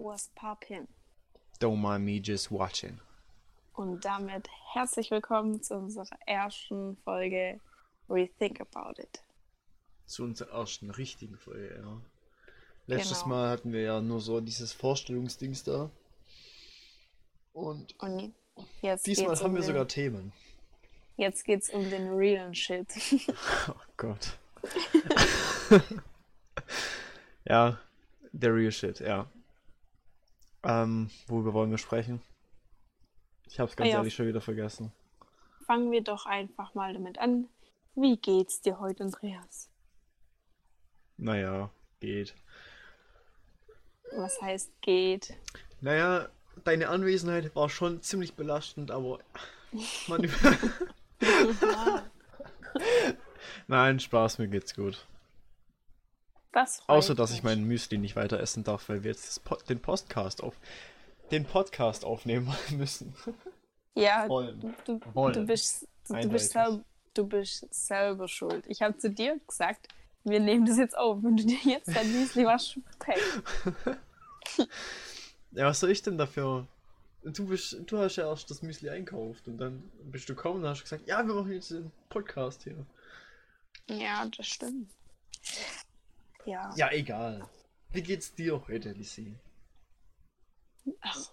was poppin'? Don't mind me just watching. Und damit herzlich willkommen zu unserer ersten Folge Rethink About It. Zu unserer ersten richtigen Folge, ja. Letztes Genau. Mal hatten wir ja nur so dieses Vorstellungsdings da. Und Und jetzt diesmal haben um wir den, sogar Themen. Jetzt geht's um den realen Shit. Oh Gott. ja, der real shit, ja. Ähm, worüber wollen wir sprechen? Ich hab's ganz Ah ja. ehrlich schon wieder vergessen. Fangen wir doch einfach mal damit an. Wie geht's dir heute, Andreas? Naja, geht. Was heißt geht? Naja, deine Anwesenheit war schon ziemlich belastend, aber man Nein, Spaß, mir geht's gut. Das Außer, dass ich mich. mein Müsli nicht weiter essen darf, weil wir jetzt Po- den Podcast auf den Podcast aufnehmen müssen. Ja, Wollen. du, du, Wollen. du, bist, du, Eindeutig. bist selber, du bist selber schuld. Ich habe zu dir gesagt, wir nehmen das jetzt auf. Wenn du dir jetzt dein Müsli machst. Ja, was soll ich denn dafür? Du bist, du hast ja erst das Müsli einkauft und dann bist du gekommen und hast gesagt, ja, wir machen jetzt den Podcast hier. Ja, das stimmt. Ja. Ja, egal. Wie geht's dir heute, Lissy? Ach,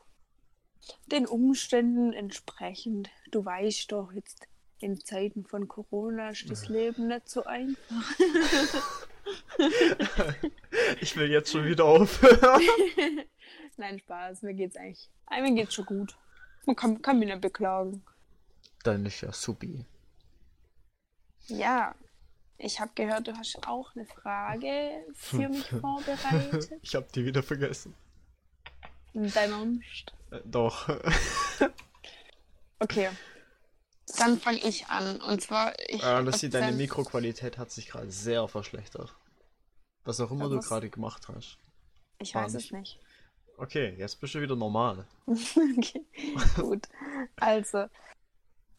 den Umständen entsprechend. Du weißt doch, jetzt in Zeiten von Corona ist das Leben nicht so einfach. Ich will jetzt schon wieder aufhören. Nein, Spaß, mir geht's eigentlich. Mir geht's schon gut. Man kann, kann mich nicht beklagen. Dann ist ja supi. Ja, ich habe gehört, du hast auch eine Frage für mich vorbereitet. Ich hab die wieder vergessen. Dein Ernst? Äh, doch. Okay. Dann fange ich an. Und zwar, ich. Ah, Lissy, deine Mikroqualität hat sich gerade sehr verschlechtert. Was auch immer Ja, du gerade gemacht hast. Ich weiß nicht. es nicht. Okay, jetzt bist du wieder normal. okay, gut. Also,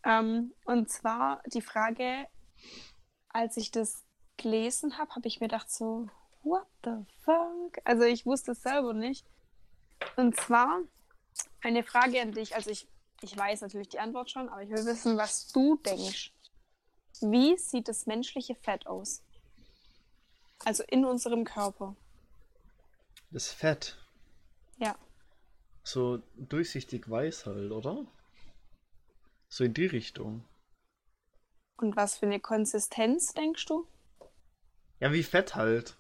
ähm, und zwar die Frage, als ich das gelesen habe, habe ich mir gedacht so, what the fuck? Also ich wusste es selber nicht. Und zwar eine Frage an dich. Also ich, ich weiß natürlich die Antwort schon, aber ich will wissen, was du denkst. Wie sieht das menschliche Fett aus? Also in unserem Körper. Das Fett. Ja. So durchsichtig weiß halt, oder? So in die Richtung. Und was für eine Konsistenz denkst du? Ja, wie Fett halt.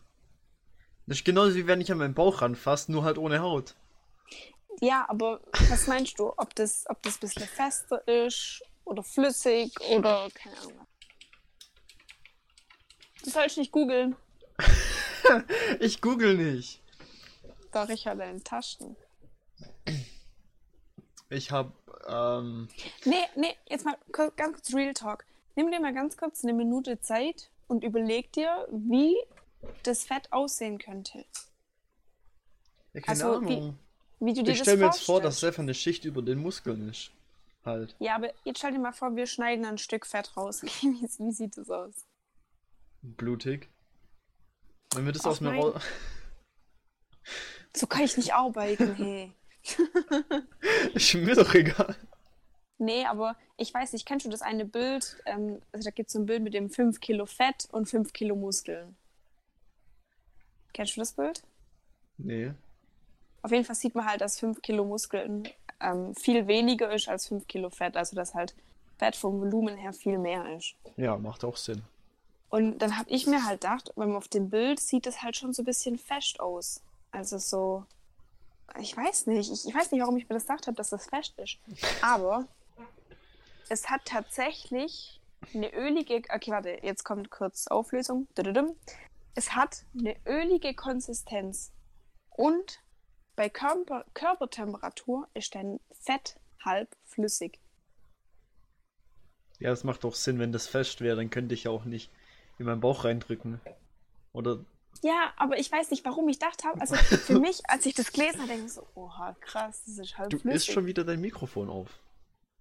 Das ist genauso wie wenn ich an meinen Bauch ranfasse, nur halt ohne Haut. Ja, aber was meinst du? Ob das, ob das ein bisschen fester ist oder flüssig oder keine Ahnung. Du sollst nicht googeln. Ich google nicht. Doch, ich habe deine Taschen. Ich hab, ähm, Nee, nee, jetzt mal ganz kurz Real Talk. Nimm dir mal ganz kurz eine Minute Zeit und überleg dir, wie das Fett aussehen könnte. ja, keine Also, wie- Ahnung. Wie du dir Ich stelle mir jetzt vor, dass einfach eine Schicht über den Muskeln ist. Halt. Ja, aber jetzt stell dir mal vor, wir schneiden ein Stück Fett raus. wie, wie sieht das aus? Blutig. Wenn wir das Ach aus mir raus. So kann ich nicht arbeiten, hey. ist mir doch egal. Nee, aber ich weiß nicht, kennst du das eine Bild? Ähm, also da gibt es so ein Bild mit dem 5 Kilo Fett und 5 Kilo Muskeln. Kennst du das Bild? Nee. Auf jeden Fall sieht man halt, dass 5 Kilo Muskeln ähm, viel weniger ist als 5 Kilo Fett. Also dass halt Fett vom Volumen her viel mehr ist. Ja, macht auch Sinn. Und dann habe ich mir halt gedacht, wenn man auf dem Bild sieht es halt schon so ein bisschen fest aus. Also so, ich weiß nicht, ich, ich weiß nicht, warum ich mir das gedacht habe, dass das fest ist. Aber es hat tatsächlich eine ölige, okay, warte, jetzt kommt kurz Auflösung. Es hat eine ölige Konsistenz und bei Körper, Körpertemperatur ist dein Fett halb flüssig. Ja, das macht doch Sinn, wenn das fest wäre, dann könnte ich ja auch nicht in meinen Bauch reindrücken. Oder Ja, aber ich weiß nicht, warum ich dachte habe. Also für mich, als ich das gelesen habe, denke ich so, oha, krass, das ist halb du flüssig. isst schon wieder dein Mikrofon auf.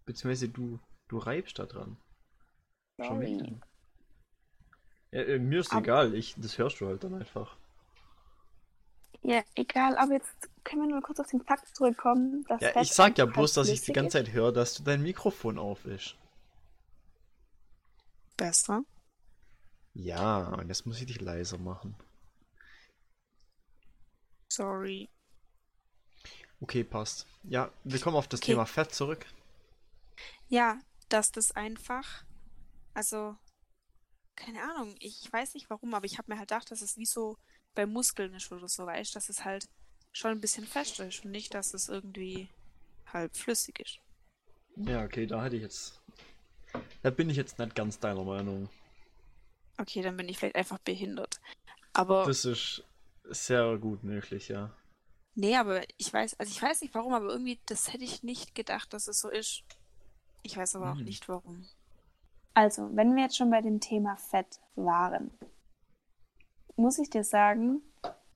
Beziehungsweise du, du reibst da dran. Schon Sorry. wieder. Ja, äh, mir ist Aber- egal, ich, das hörst du halt dann einfach. Ja, egal, aber jetzt können wir nur kurz auf den Fakt zurückkommen? Dass Ja, Fett ich sag ja bloß, dass ich die ganze? Zeit höre, dass du dein Mikrofon auf ist. Besser. Ja, und jetzt muss ich dich leiser machen. Sorry. Okay, passt. Ja, wir kommen auf das Okay. Thema Fett zurück. Ja, dass das einfach, also, keine Ahnung, ich weiß nicht warum, aber ich habe mir halt gedacht, dass es wie so bei Muskeln ist oder so, weißt dass es halt schon ein bisschen fest ist und nicht, dass es irgendwie halb flüssig ist. Ja, okay, da hätte ich jetzt. Da bin ich jetzt nicht ganz deiner Meinung. Okay, dann bin ich vielleicht einfach behindert. Aber, Das ist sehr gut möglich, ja. nee, aber ich weiß, also ich weiß nicht warum, aber irgendwie, das hätte ich nicht gedacht, dass es so ist. Ich weiß aber auch Hm. nicht warum. Also, wenn wir jetzt schon bei dem Thema Fett waren, muss ich dir sagen,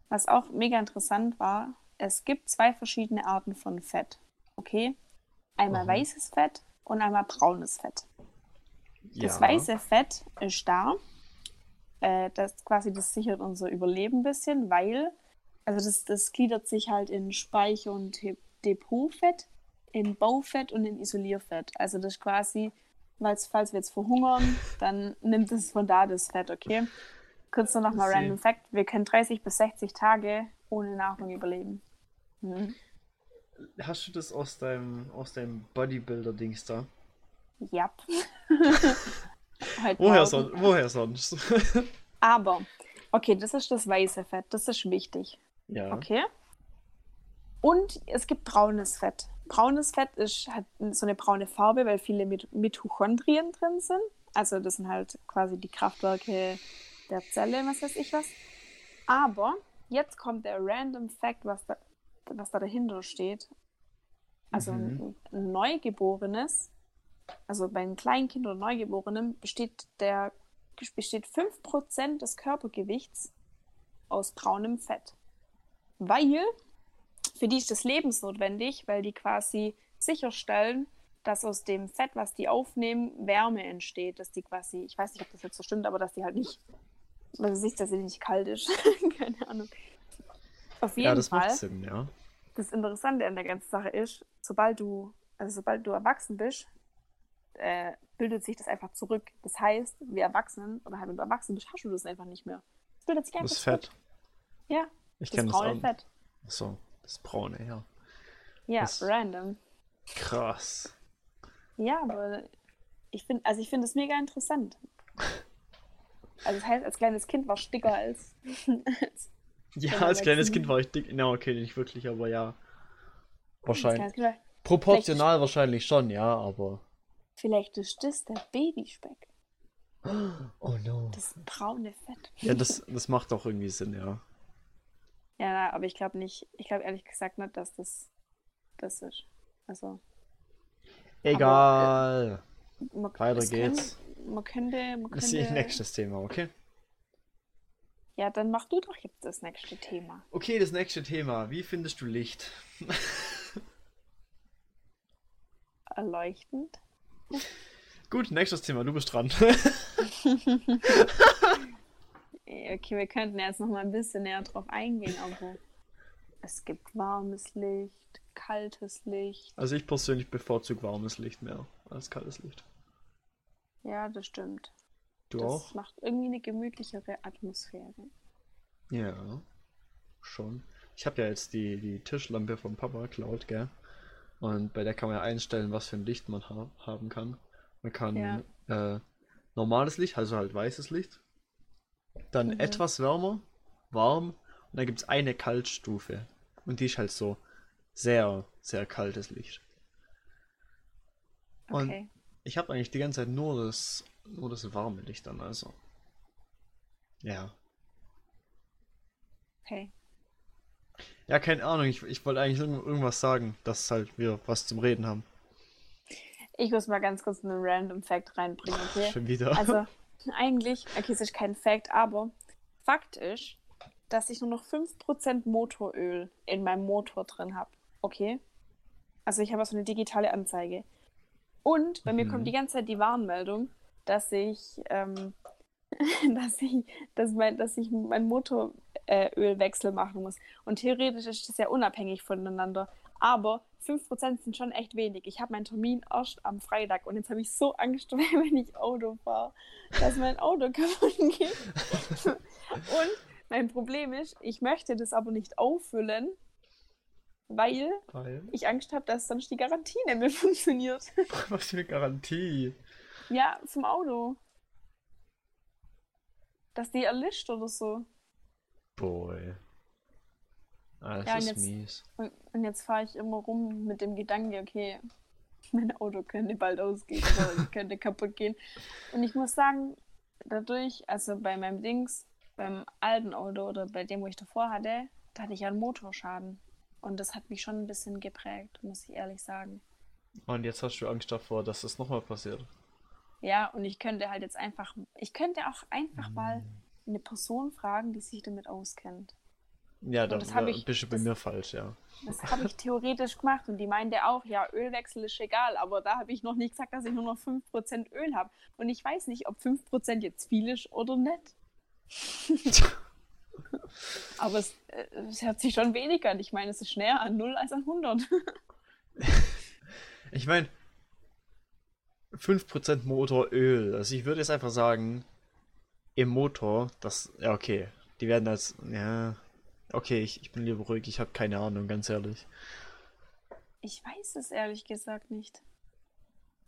was auch mega interessant war, es gibt zwei verschiedene Arten von Fett. Okay? Einmal Aha. weißes Fett und einmal braunes Fett. Das Ja. weiße Fett ist da. Äh, das quasi, das sichert unser Überleben ein bisschen, weil, also das, das gliedert sich halt in Speicher- und Depotfett, in Baufett und in Isolierfett. Also das ist quasi, weil's, falls wir jetzt verhungern, dann nimmt es von da das Fett, okay? Kurz nur nochmal Random Fact, wir können 30 bis 60 Tage ohne Nahrung überleben. Mhm. Hast du das aus deinem, aus deinem Bodybuilder-Dings da? Ja. Woher, son woher sonst? Aber, okay, das ist das weiße Fett, das ist wichtig. ja. Okay. Und es gibt braunes Fett. Braunes Fett ist, hat so eine braune Farbe, weil viele Mit Mitochondrien drin sind. Also das sind halt quasi die Kraftwerke der Zelle, was weiß ich was. Aber jetzt kommt der Random Fact, was da, was da dahinter steht. Also Mhm. ein, Neugeborenes, also bei einem Kleinkind oder Neugeborenen besteht der besteht 5% des Körpergewichts aus braunem Fett. Weil für die ist das lebensnotwendig, weil die quasi sicherstellen, dass aus dem Fett, was die aufnehmen, Wärme entsteht, dass die quasi, ich weiß nicht, ob das jetzt so stimmt, aber dass die halt nicht, also sich, dass sie nicht kalt ist. Keine Ahnung. Auf jeden Ja, das Fall macht Sinn, ja. das Interessante an der ganzen Sache ist, sobald du, also sobald du erwachsen bist, äh, bildet sich das einfach zurück. Das heißt, wir Erwachsenen, oder halt wenn du erwachsen bist, hast du das einfach nicht mehr. Es bildet sich einfach Das zurück. Fett. Ja, Ich das kenne das auch. Fett. So, das braune, ja. Ja, Das- random. Krass. Ja, aber ich finde, also ich finde es mega interessant. Also das heißt, als kleines Kind war ich dicker als, als Ja, als kleines Kind war ich dick. Na, okay, nicht wirklich, aber ja. Wahrscheinlich. Proportional wahrscheinlich schon, ja, aber. Vielleicht ist das der Babyspeck. Oh no. Das braune Fett. Ja, das, das macht auch irgendwie Sinn, ja. Ja, aber ich glaube nicht, ich glaube ehrlich gesagt nicht, dass das das ist. Also, Egal. man, Weiter geht's. Können, man könnte, man Das ist ihr könnte, nächstes Thema, okay? ja, dann mach du doch jetzt das nächste Thema. Okay, das nächste Thema. Wie findest du Licht? Erleuchtend. Gut, nächstes Thema, du bist dran. Okay, wir könnten jetzt noch mal ein bisschen näher drauf eingehen, aber es gibt warmes Licht, kaltes Licht. Also ich persönlich bevorzuge warmes Licht mehr als kaltes Licht. Ja, das stimmt. Du das auch? macht irgendwie eine gemütlichere Atmosphäre. Ja, schon. Ich habe ja jetzt die, die Tischlampe vom Papa geklaut, gell? Und bei der kann man ja einstellen, was für ein Licht man ha haben kann. Man kann Ja. äh, normales Licht, also halt weißes Licht. Dann Mhm. etwas wärmer, warm. Und dann gibt es eine Kaltstufe. Und die ist halt so sehr, sehr kaltes Licht. Und- Okay. Ich habe eigentlich die ganze Zeit nur das, nur das warme Licht an, also. Ja. Okay. Ja, keine Ahnung, ich, ich wollte eigentlich irgend- irgendwas sagen, dass halt wir was zum Reden haben. Ich muss mal ganz kurz einen Random Fact reinbringen, okay? Schon wieder. Also, eigentlich, okay, es ist kein Fact, aber Fakt ist, dass ich nur noch 5% Motoröl in meinem Motor drin habe. Okay? Also, ich habe so eine digitale Anzeige. Und bei mir Mhm. kommt die ganze Zeit die Warnmeldung, dass ich, ähm, dass ich, dass mein, dass ich mein Motor äh, machen muss. Und theoretisch ist das ja unabhängig voneinander. Aber 5% sind schon echt wenig. Ich habe meinen Termin erst am Freitag und jetzt habe ich so Angst, wenn ich Auto fahre, dass mein Auto kaputt geht. und mein Problem ist, ich möchte das aber nicht auffüllen, weil, Weil? ich Angst habe, dass sonst die Garantie nicht mehr funktioniert. Was für eine Garantie. ja, vom Auto. Dass die erlischt oder so. Boy. Ah, das Ja, und ist jetzt- mies. Und, und jetzt fahre ich immer rum mit dem Gedanke, okay, mein Auto könnte bald ausgehen oder könnte kaputt gehen. Und ich muss sagen, dadurch, also bei meinem Dings, beim alten Auto oder bei dem, wo ich davor hatte, da hatte ich ja einen Motorschaden. Und das hat mich schon ein bisschen geprägt, muss ich ehrlich sagen. Und jetzt hast du Angst davor, dass das nochmal passiert. Ja, und ich könnte halt jetzt einfach, ich könnte auch einfach mal eine Person fragen, die sich damit auskennt. Ja, da das hab da ich- du bei mir falsch, ja. Das habe ich theoretisch gemacht und die meinte auch, ja, Ölwechsel ist egal, aber da habe ich noch nicht gesagt, dass ich nur noch 5% Öl habe. Und ich weiß nicht, ob 5% jetzt viel ist oder nicht. aber es, äh, es hört sich schon weniger an. Ich meine, es ist näher an 0 als an 100. Ich meine, 5% Motoröl. Also ich würde jetzt einfach sagen, im Motor, das, ja okay, die werden als, ja, okay, ich, ich bin lieber ruhig, ich habe keine Ahnung, ganz ehrlich. Ich weiß es ehrlich gesagt nicht.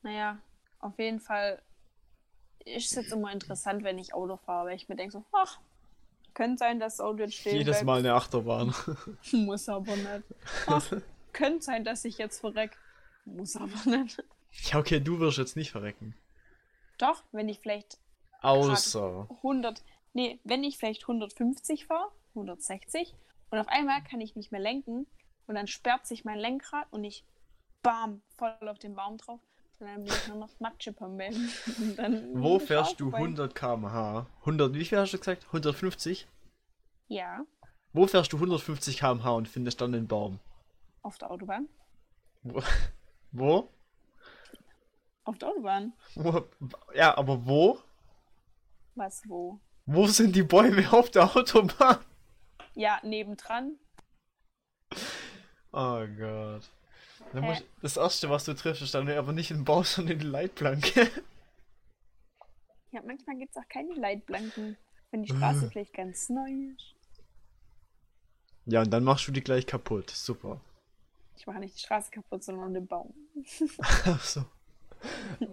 Naja, auf jeden Fall ist es jetzt immer interessant, wenn ich Auto fahre, weil ich mir denke so, ach, könnte sein, dass das Auto jetzt stehen Jedes bleibt. Mal eine Achterbahn. Muss aber nicht. Ach, könnte sein, dass ich jetzt verreck. Muss aber nicht. ja, okay, du wirst jetzt nicht verrecken. Doch, wenn ich vielleicht Außer. 100, nee, wenn ich vielleicht 150 fahre, 160 und auf einmal kann ich nicht mehr lenken und dann sperrt sich mein Lenkrad und ich bam, voll auf den Baum drauf und dann bin ich nur noch dann Wo fährst du bei- 100 km/h? 100, wie viel hast du gesagt? 150? Ja, Wo fährst du 150 km/h und findest dann den Baum? auf der Autobahn. Wo? Wo? Auf der Autobahn. wo? Ja, aber wo? Was, wo? Wo sind die Bäume auf der Autobahn? Ja, nebendran. Oh Gott. Muss, das erste, was du triffst, ist dann aber nicht ein Baum, sondern die Leitplanke. Ja, manchmal gibt es auch keine Leitplanken, wenn die Äh. Straße vielleicht ganz neu ist. Ja, und dann machst du die gleich kaputt. Super. Ich mache nicht die Straße kaputt, sondern den Baum. Ach so.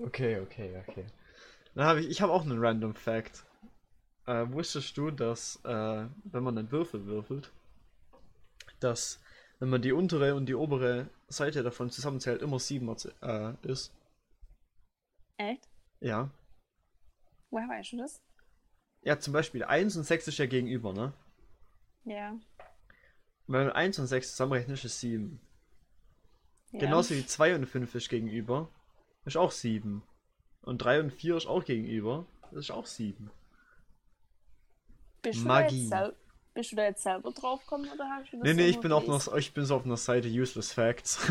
Okay, okay, okay. Dann habe ich, ich habe auch einen Random Fact. Äh, wusstest du, dass, äh, wenn man einen Würfel würfelt, dass, wenn man die untere und die obere Seite davon zusammenzählt, immer 7 äh, ist? Echt? Ja. Woher weißt du das? Ja, zum Beispiel 1 und 6 ist ja gegenüber, ne? Ja. Wenn man 1 und 6 zusammenrechnet, ist es 7. ja. Genauso wie 2 und 5 ist gegenüber, ist auch 7. Und 3 und 4 ist auch gegenüber, das ist auch 7. Bist du, da Magie. jetzt sel- bist du da jetzt selber drauf gekommen oder hast du das Nee, nee, ich bin, auf einer, ich bin so auf einer Seite Useless Facts.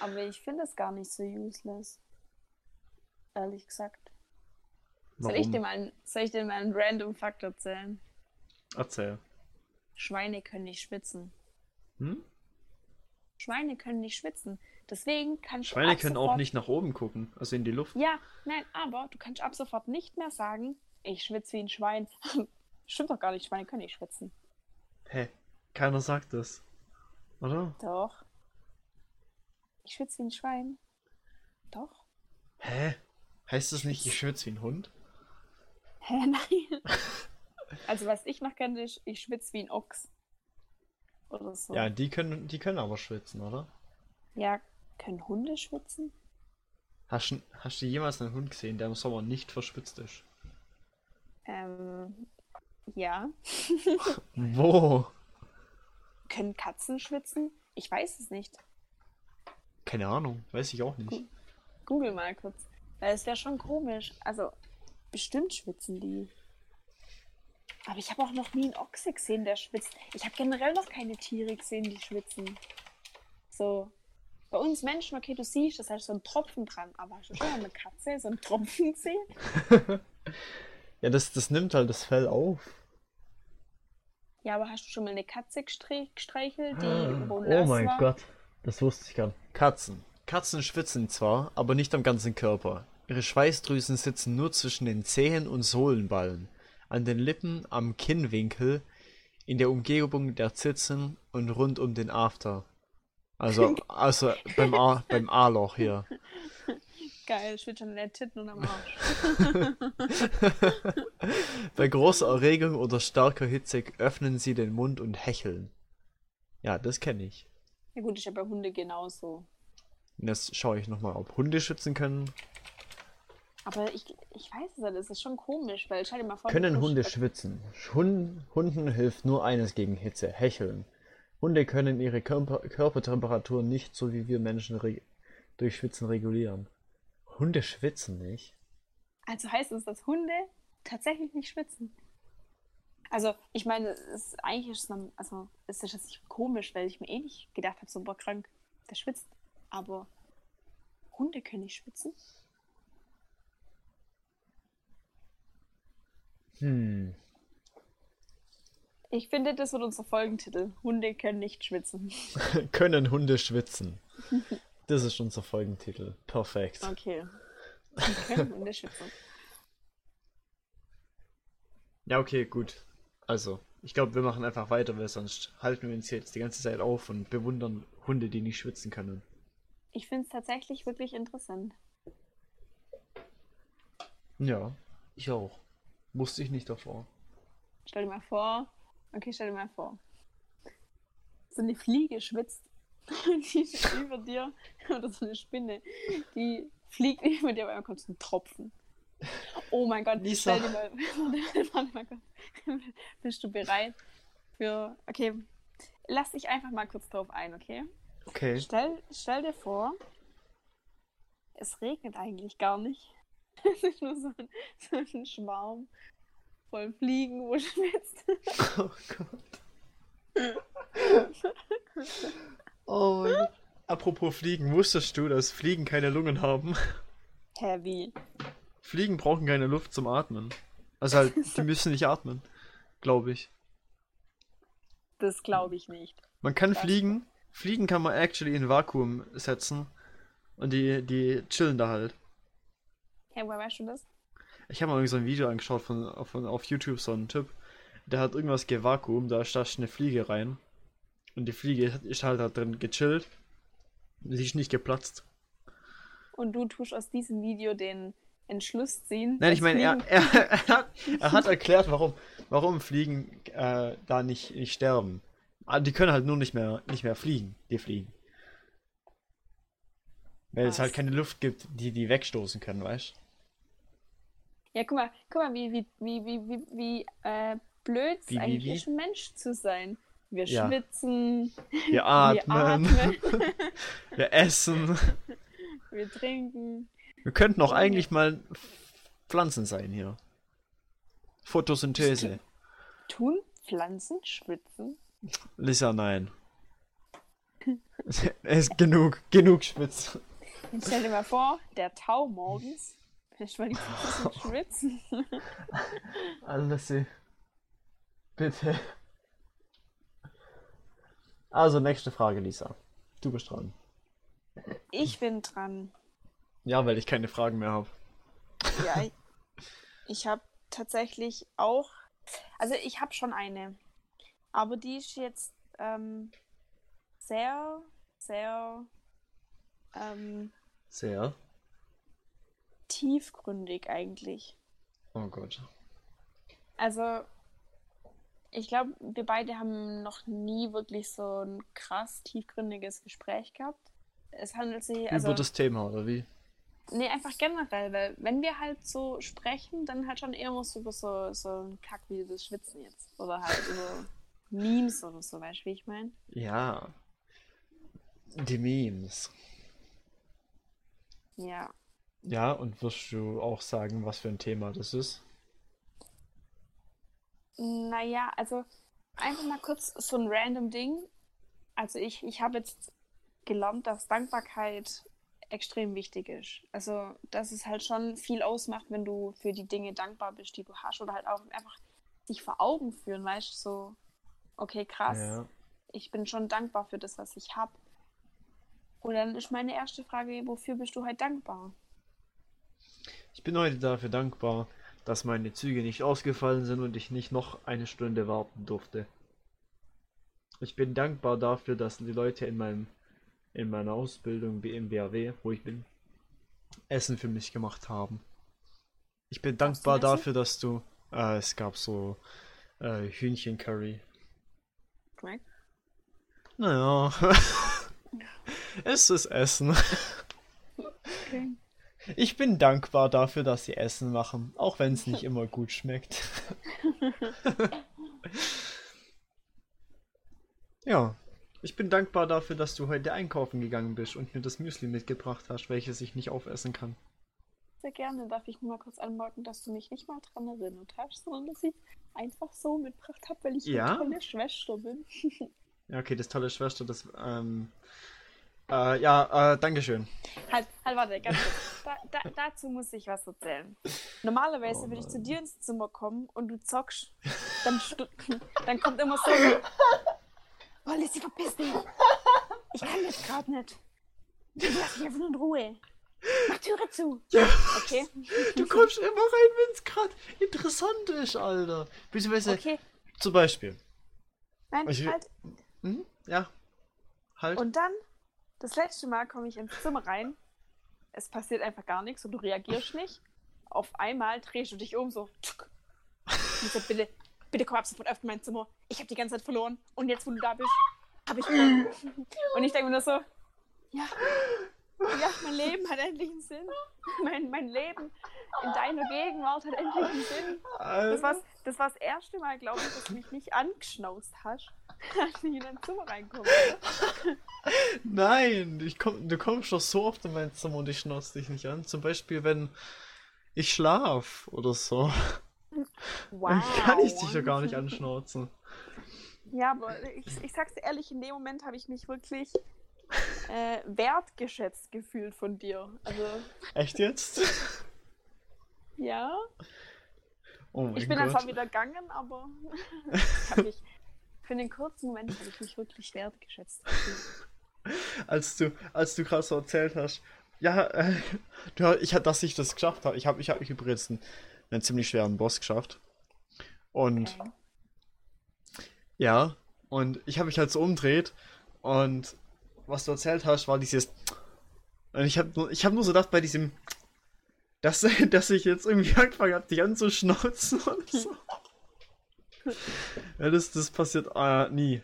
Aber ich finde es gar nicht so useless. Ehrlich gesagt. Soll ich, dir mal einen, soll ich dir mal einen random Fakt erzählen? Erzähl. Schweine können nicht schwitzen. Hm? Schweine können nicht schwitzen. Deswegen kannst du Schweine können auch nicht nach oben gucken, also in die Luft. Ja, nein, aber du kannst ab sofort nicht mehr sagen, ich schwitze wie ein Schwein. Stimmt doch gar nicht, Schweine können nicht schwitzen. Hä? Keiner sagt das. Oder? Doch. Ich schwitze wie ein Schwein. Doch. Hä? Heißt das nicht, ich schwitze wie ein Hund? Hä, nein. also was ich noch kenne, ist, ich schwitze wie ein Ochs. Oder so. Ja, die können, die können aber schwitzen, oder? Ja, können Hunde schwitzen? Hast, du- hast du jemals einen Hund gesehen, der im Sommer nicht verschwitzt ist? Ähm, ja. Wo? Können Katzen schwitzen? Ich weiß es nicht. Keine Ahnung, weiß ich auch nicht. Google mal kurz. Weil es wäre schon komisch. Also, bestimmt schwitzen die. Aber ich habe auch noch nie einen Ochse gesehen, der schwitzt. Ich habe generell noch keine Tiere gesehen, die schwitzen. So. Bei uns Menschen, okay, du siehst, das heißt so ein Tropfen dran. Aber hast du schon mal eine Katze so einen Tropfen gesehen? Ja, das, das nimmt halt das Fell auf. Ja, aber hast du schon mal eine Katze gestre- gestreichelt, die wo Oh nass mein war? Gott, das wusste ich gar nicht. Katzen. Katzen schwitzen zwar, aber nicht am ganzen Körper. Ihre Schweißdrüsen sitzen nur zwischen den Zehen und Sohlenballen, an den Lippen, am Kinnwinkel, in der Umgebung der Zitzen und rund um den After. Also, also beim A, beim A-Loch hier. Geil, ich will schon an den Titten und am Arsch. Bei großer Erregung oder starker Hitze öffnen sie den Mund und hecheln. Ja, das kenne ich. Ja gut, ist ja bei Hunde genauso. Und Jetzt schaue ich nochmal, ob Hunde schwitzen können. Aber ich, ich weiß es nicht, das ist schon komisch, weil stell dir mal vor, Können Hunde schwitzen? Hun Hunden hilft nur eines gegen Hitze, hecheln. Hunde können ihre Körper Körpertemperatur nicht so wie wir Menschen durch Schwitzen regulieren. Hunde schwitzen nicht? Also heißt es, dass Hunde tatsächlich nicht schwitzen? Also, ich meine, es ist eigentlich ist es, also, es ist jetzt nicht komisch, weil ich mir eh nicht gedacht habe, so, boah, krank, der schwitzt. Aber Hunde können nicht schwitzen? Hm. Ich finde, das wird unser Folgentitel. Hunde können nicht schwitzen. Können Hunde schwitzen? Das ist unser Folgentitel. Perfekt. Okay. Die können Hunde schwitzen. Ja, okay, gut. Also, ich glaube, wir machen einfach weiter, weil sonst halten wir uns jetzt die ganze Zeit auf und bewundern Hunde, die nicht schwitzen können. Ich finde es tatsächlich wirklich interessant. Ja, ich auch. Wusste ich nicht davor. Stell dir mal vor, okay, stell dir mal vor. So eine Fliege schwitzt, die ist über dir, oder so eine Spinne, die fliegt über dir, aber einmal kommt so ein Tropfen. Oh mein Gott, Lisa. stell dir mal, warte mal kurz. Bist du bereit für, okay, lass dich einfach mal kurz drauf ein, okay? Okay. Stell, stell dir vor, es regnet eigentlich gar nicht. Es ist nur so ein, so ein Schwarm voll Fliegen, wo schwitzt. Oh Gott. Oh mein Gott. Apropos Fliegen, wusstest du, dass Fliegen keine Lungen haben? Heavy. Fliegen brauchen keine Luft zum Atmen. Also halt, die müssen nicht atmen, glaube ich. Das glaube ich nicht. Man kann Das- fliegen, fliegen kann man actually in Vakuum setzen und die, die chillen da halt. Hey, woher weißt du das? Ich habe mal irgend so ein Video angeschaut von, von auf YouTube, so ein Typ. Der hat irgendwas gevakuum, da stascht eine Fliege rein. Und die Fliege hat- ist halt da drin gechillt. Sie ist nicht geplatzt. Und du tust aus diesem Video den Entschluss ziehen. Nein, ich meine, er, er, er, hat, er hat erklärt, warum, warum Fliegen äh, da nicht, nicht sterben. Ah, Die können halt nur nicht mehr, nicht mehr fliegen, die Fliegen. Weil es Was? halt keine Luft gibt, die die wegstoßen können, weißt Ja, guck mal, guck mal, wie, wie, wie, wie, wie, wie äh, blöd es eigentlich wie? ist, ein Mensch zu sein. Wir Ja. schwitzen, Wir wir atmen, atmen, wir essen. wir trinken. Wir könnten auch eigentlich mal Pflanzen sein hier. Photosynthese. Tun Pflanzen schwitzen? Lisa, nein. Es ist genug, genug. Jetzt stell dir mal vor, der Tau morgens. Vielleicht mal die Pflanzen schwitzen. Alles Bitte. Also, nächste Frage, Lisa. Du bist dran. Ich bin dran. Ja, weil ich keine Fragen mehr habe. Ja, ich, ich habe tatsächlich auch, also ich habe schon eine, aber die ist jetzt ähm, sehr, sehr ähm, Sehr. Tiefgründig eigentlich. Oh Gott. Also ich glaube, wir beide haben noch nie wirklich so ein krass tiefgründiges Gespräch gehabt. Es handelt sich, also, Über das Thema, oder wie? nee, einfach generell, weil wenn wir halt so sprechen, dann halt schon eher so über so, so einen Kack wie das Schwitzen jetzt. Oder halt über Memes oder so, weißt du, wie ich meine? Ja. Die Memes. Ja. Ja, und wirst du auch sagen, was für ein Thema das ist? Naja, also einfach mal kurz so ein random Ding. Also ich, ich habe jetzt gelernt, dass Dankbarkeit extrem wichtig ist. Also, dass es halt schon viel ausmacht, wenn du für die Dinge dankbar bist, die du hast. Oder halt auch einfach sich vor Augen führen, weißt du, so, okay, krass, Ja. ich bin schon dankbar für das, was ich habe. Und dann ist meine erste Frage, wofür bist du halt dankbar? Ich bin heute dafür dankbar, dass meine Züge nicht ausgefallen sind und ich nicht noch eine Stunde warten durfte. Ich bin dankbar dafür, dass die Leute in meinem in meiner Ausbildung im BAW, wo ich bin, Essen für mich gemacht haben. Ich bin dankbar dafür, dass du äh, es gab so äh, Hühnchencurry. Schmeckt? Naja, es ist Essen. Okay. Ich bin dankbar dafür, dass sie Essen machen, auch wenn es nicht immer gut schmeckt. ja, ich bin dankbar dafür, dass du heute einkaufen gegangen bist und mir das Müsli mitgebracht hast, welches ich nicht aufessen kann. Sehr gerne. Darf ich nur mal kurz anmerken, dass du mich nicht mal dran erinnert hast, sondern dass ich einfach so mitgebracht habe, weil ich Ja? eine tolle Schwester bin. Ja, okay, das tolle Schwester, das, ähm, äh, ja, äh, Dankeschön. Halt, halt, warte, ganz kurz. Da, da, dazu muss ich was erzählen. Normalerweise Oh würde ich zu dir ins Zimmer kommen und du zockst, dann, dann kommt immer so. Oh, Lissy, verpiss dich! Ich kann jetzt gerade nicht. Lass mich einfach nur in Ruhe. Mach Türe zu. Ja, Okay? du kommst immer rein, wenn es gerade interessant ist, Alter. Beziehungsweise, Okay. zum Beispiel. Nein, Ich- halt. Mhm, ja, halt. Und dann, das letzte Mal komme ich ins Zimmer rein. Es passiert einfach gar nichts und du reagierst nicht. Auf einmal drehst du dich um, so. Und ich sag, bitte, bitte komm ab sofort öffne mein Zimmer. Ich habe die ganze Zeit verloren. Und jetzt, wo du da bist, habe ich gewonnen. Und ich denke mir nur so, ja, ja, mein Leben hat endlich einen Sinn. Mein, mein Leben in deiner Gegenwart hat endlich einen Sinn. Das war das, war das erste Mal, glaube ich, dass du mich nicht angeschnauzt hast, ich in dein Zimmer reinkomme. Nein, ich komm, du kommst doch so oft in mein Zimmer und ich schnauze dich nicht an. Zum Beispiel, wenn ich schlaf oder so. Wow. Dann kann ich dich ja gar nicht anschnauzen. Ja, aber ich, ich sag's dir ehrlich, in dem Moment habe ich mich wirklich äh, wertgeschätzt gefühlt von dir. Also, Echt jetzt? ja. Oh mein Ich bin dann zwar Gott. wieder gegangen, aber ich hab mich, für den kurzen Moment habe ich mich wirklich wertgeschätzt. Als du, als du gerade so erzählt hast, ja, äh, ich dass ich das geschafft habe. Ich habe ich hab übrigens einen, einen ziemlich schweren Boss geschafft. Und Okay. Ja, und ich habe mich halt so umdreht und was du erzählt hast, war dieses. Und ich habe nur, ich hab nur so gedacht bei diesem, dass, dass ich jetzt irgendwie angefangen habe, dich anzuschnauzen und so. ja, das, das passiert äh, nie.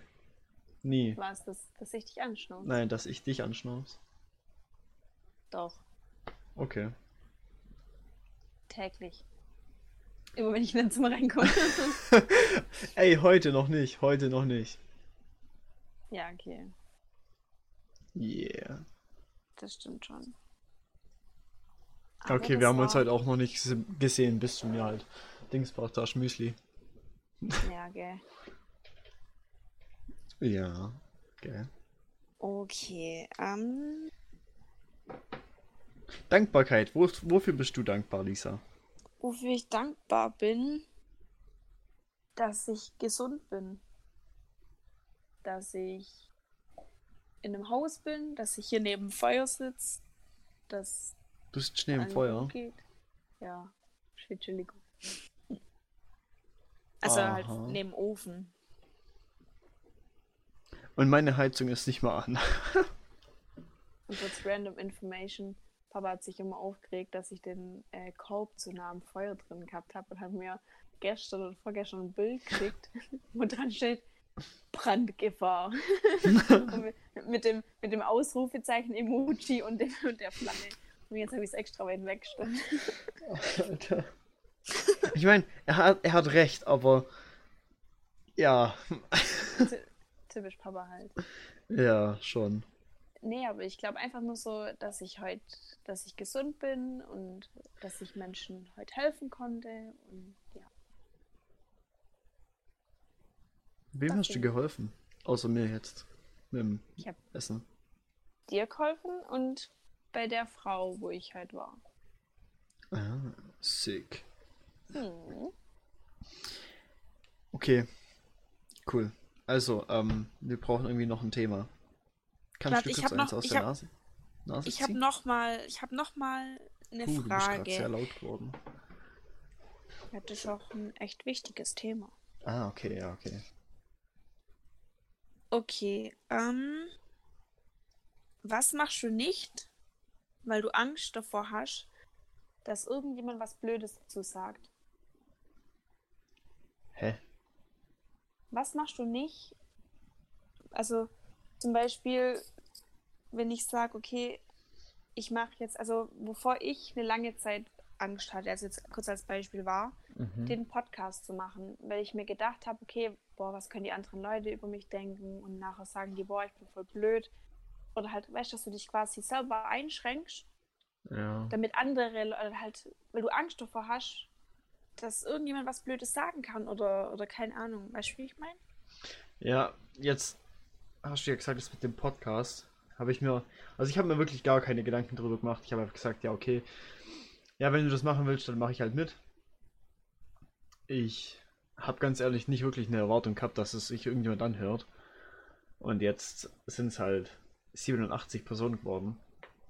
Nie. War es das, dass ich dich anschnauze? Nein, dass ich dich anschnauze. Doch, Okay. täglich. Immer wenn ich in dein Zimmer reinkomme. Ey, heute noch nicht, heute noch nicht. ja, okay. Yeah. Das stimmt schon. Aber Okay, wir haben uns halt auch noch nicht gese- gesehen, bis du mir halt Dings bracht hast, Müsli. Ja, gell. Ja. Okay. Okay, ähm. Dankbarkeit. Wo, wofür bist du dankbar, Lisa? wofür ich dankbar bin, dass ich gesund bin. Dass ich in einem Haus bin, dass ich hier neben dem Feuer sitze, dass Du bist Schnee im Feuer. geht. Ja, Entschuldigung. Also halt Aha. neben dem Ofen. Und meine Heizung ist nicht mal an. Und kurz random Information. Papa hat sich immer aufgeregt, dass ich den äh, Korb zu nah am Feuer drin gehabt habe und hat mir gestern und vorgestern ein Bild gekriegt, wo dran steht Brandgefahr. mit, dem, mit dem Ausrufezeichen Emoji und, dem, und der Flamme. Und jetzt habe ich es extra weit weggestellt. Alter. Ich meine, er hat, er hat recht, aber ja, Ty- Typisch Papa halt. ja, schon. Nee, aber ich glaube einfach nur so, dass ich heute, dass ich gesund bin und dass ich Menschen heute helfen konnte und ja. Wem hast du geholfen? Außer mir jetzt. Mit dem Ich hab- Essen. dir geholfen und bei der Frau, wo ich halt war. Ah, sick. Hm. Okay. Cool. Also, ähm, wir brauchen irgendwie noch ein Thema. Kannst du ich kurz eins aus der hab- Nase, Nase Ich habe noch mal, ich habe noch mal eine Uh, du bist sehr Frage. laut geworden. Das ist auch ein echt wichtiges Thema. Ah, okay, ja, okay. Okay, ähm, was machst du nicht, weil du Angst davor hast, dass irgendjemand was Blödes dazu sagt? Hä? Was machst du nicht? Also zum Beispiel, wenn ich sage, okay, ich mache jetzt, also bevor ich eine lange Zeit Angst hatte, also jetzt kurz als Beispiel war, Mhm. den Podcast zu machen, weil ich mir gedacht habe, okay, boah, was können die anderen Leute über mich denken und nachher sagen die, boah, ich bin voll blöd. Oder halt, weißt du, dass du dich quasi selber einschränkst, Ja. damit andere Leute halt, weil du Angst davor hast, dass irgendjemand was Blödes sagen kann oder, oder keine Ahnung. Weißt du, wie ich meine? Ja, jetzt hast du ja gesagt, das mit dem Podcast habe ich mir, also ich habe mir wirklich gar keine Gedanken drüber gemacht. Ich habe einfach gesagt, ja, okay, ja, wenn du das machen willst, dann mache ich halt mit. Ich habe ganz ehrlich nicht wirklich eine Erwartung gehabt, dass es sich irgendjemand anhört. Und jetzt sind es halt 87 Personen geworden.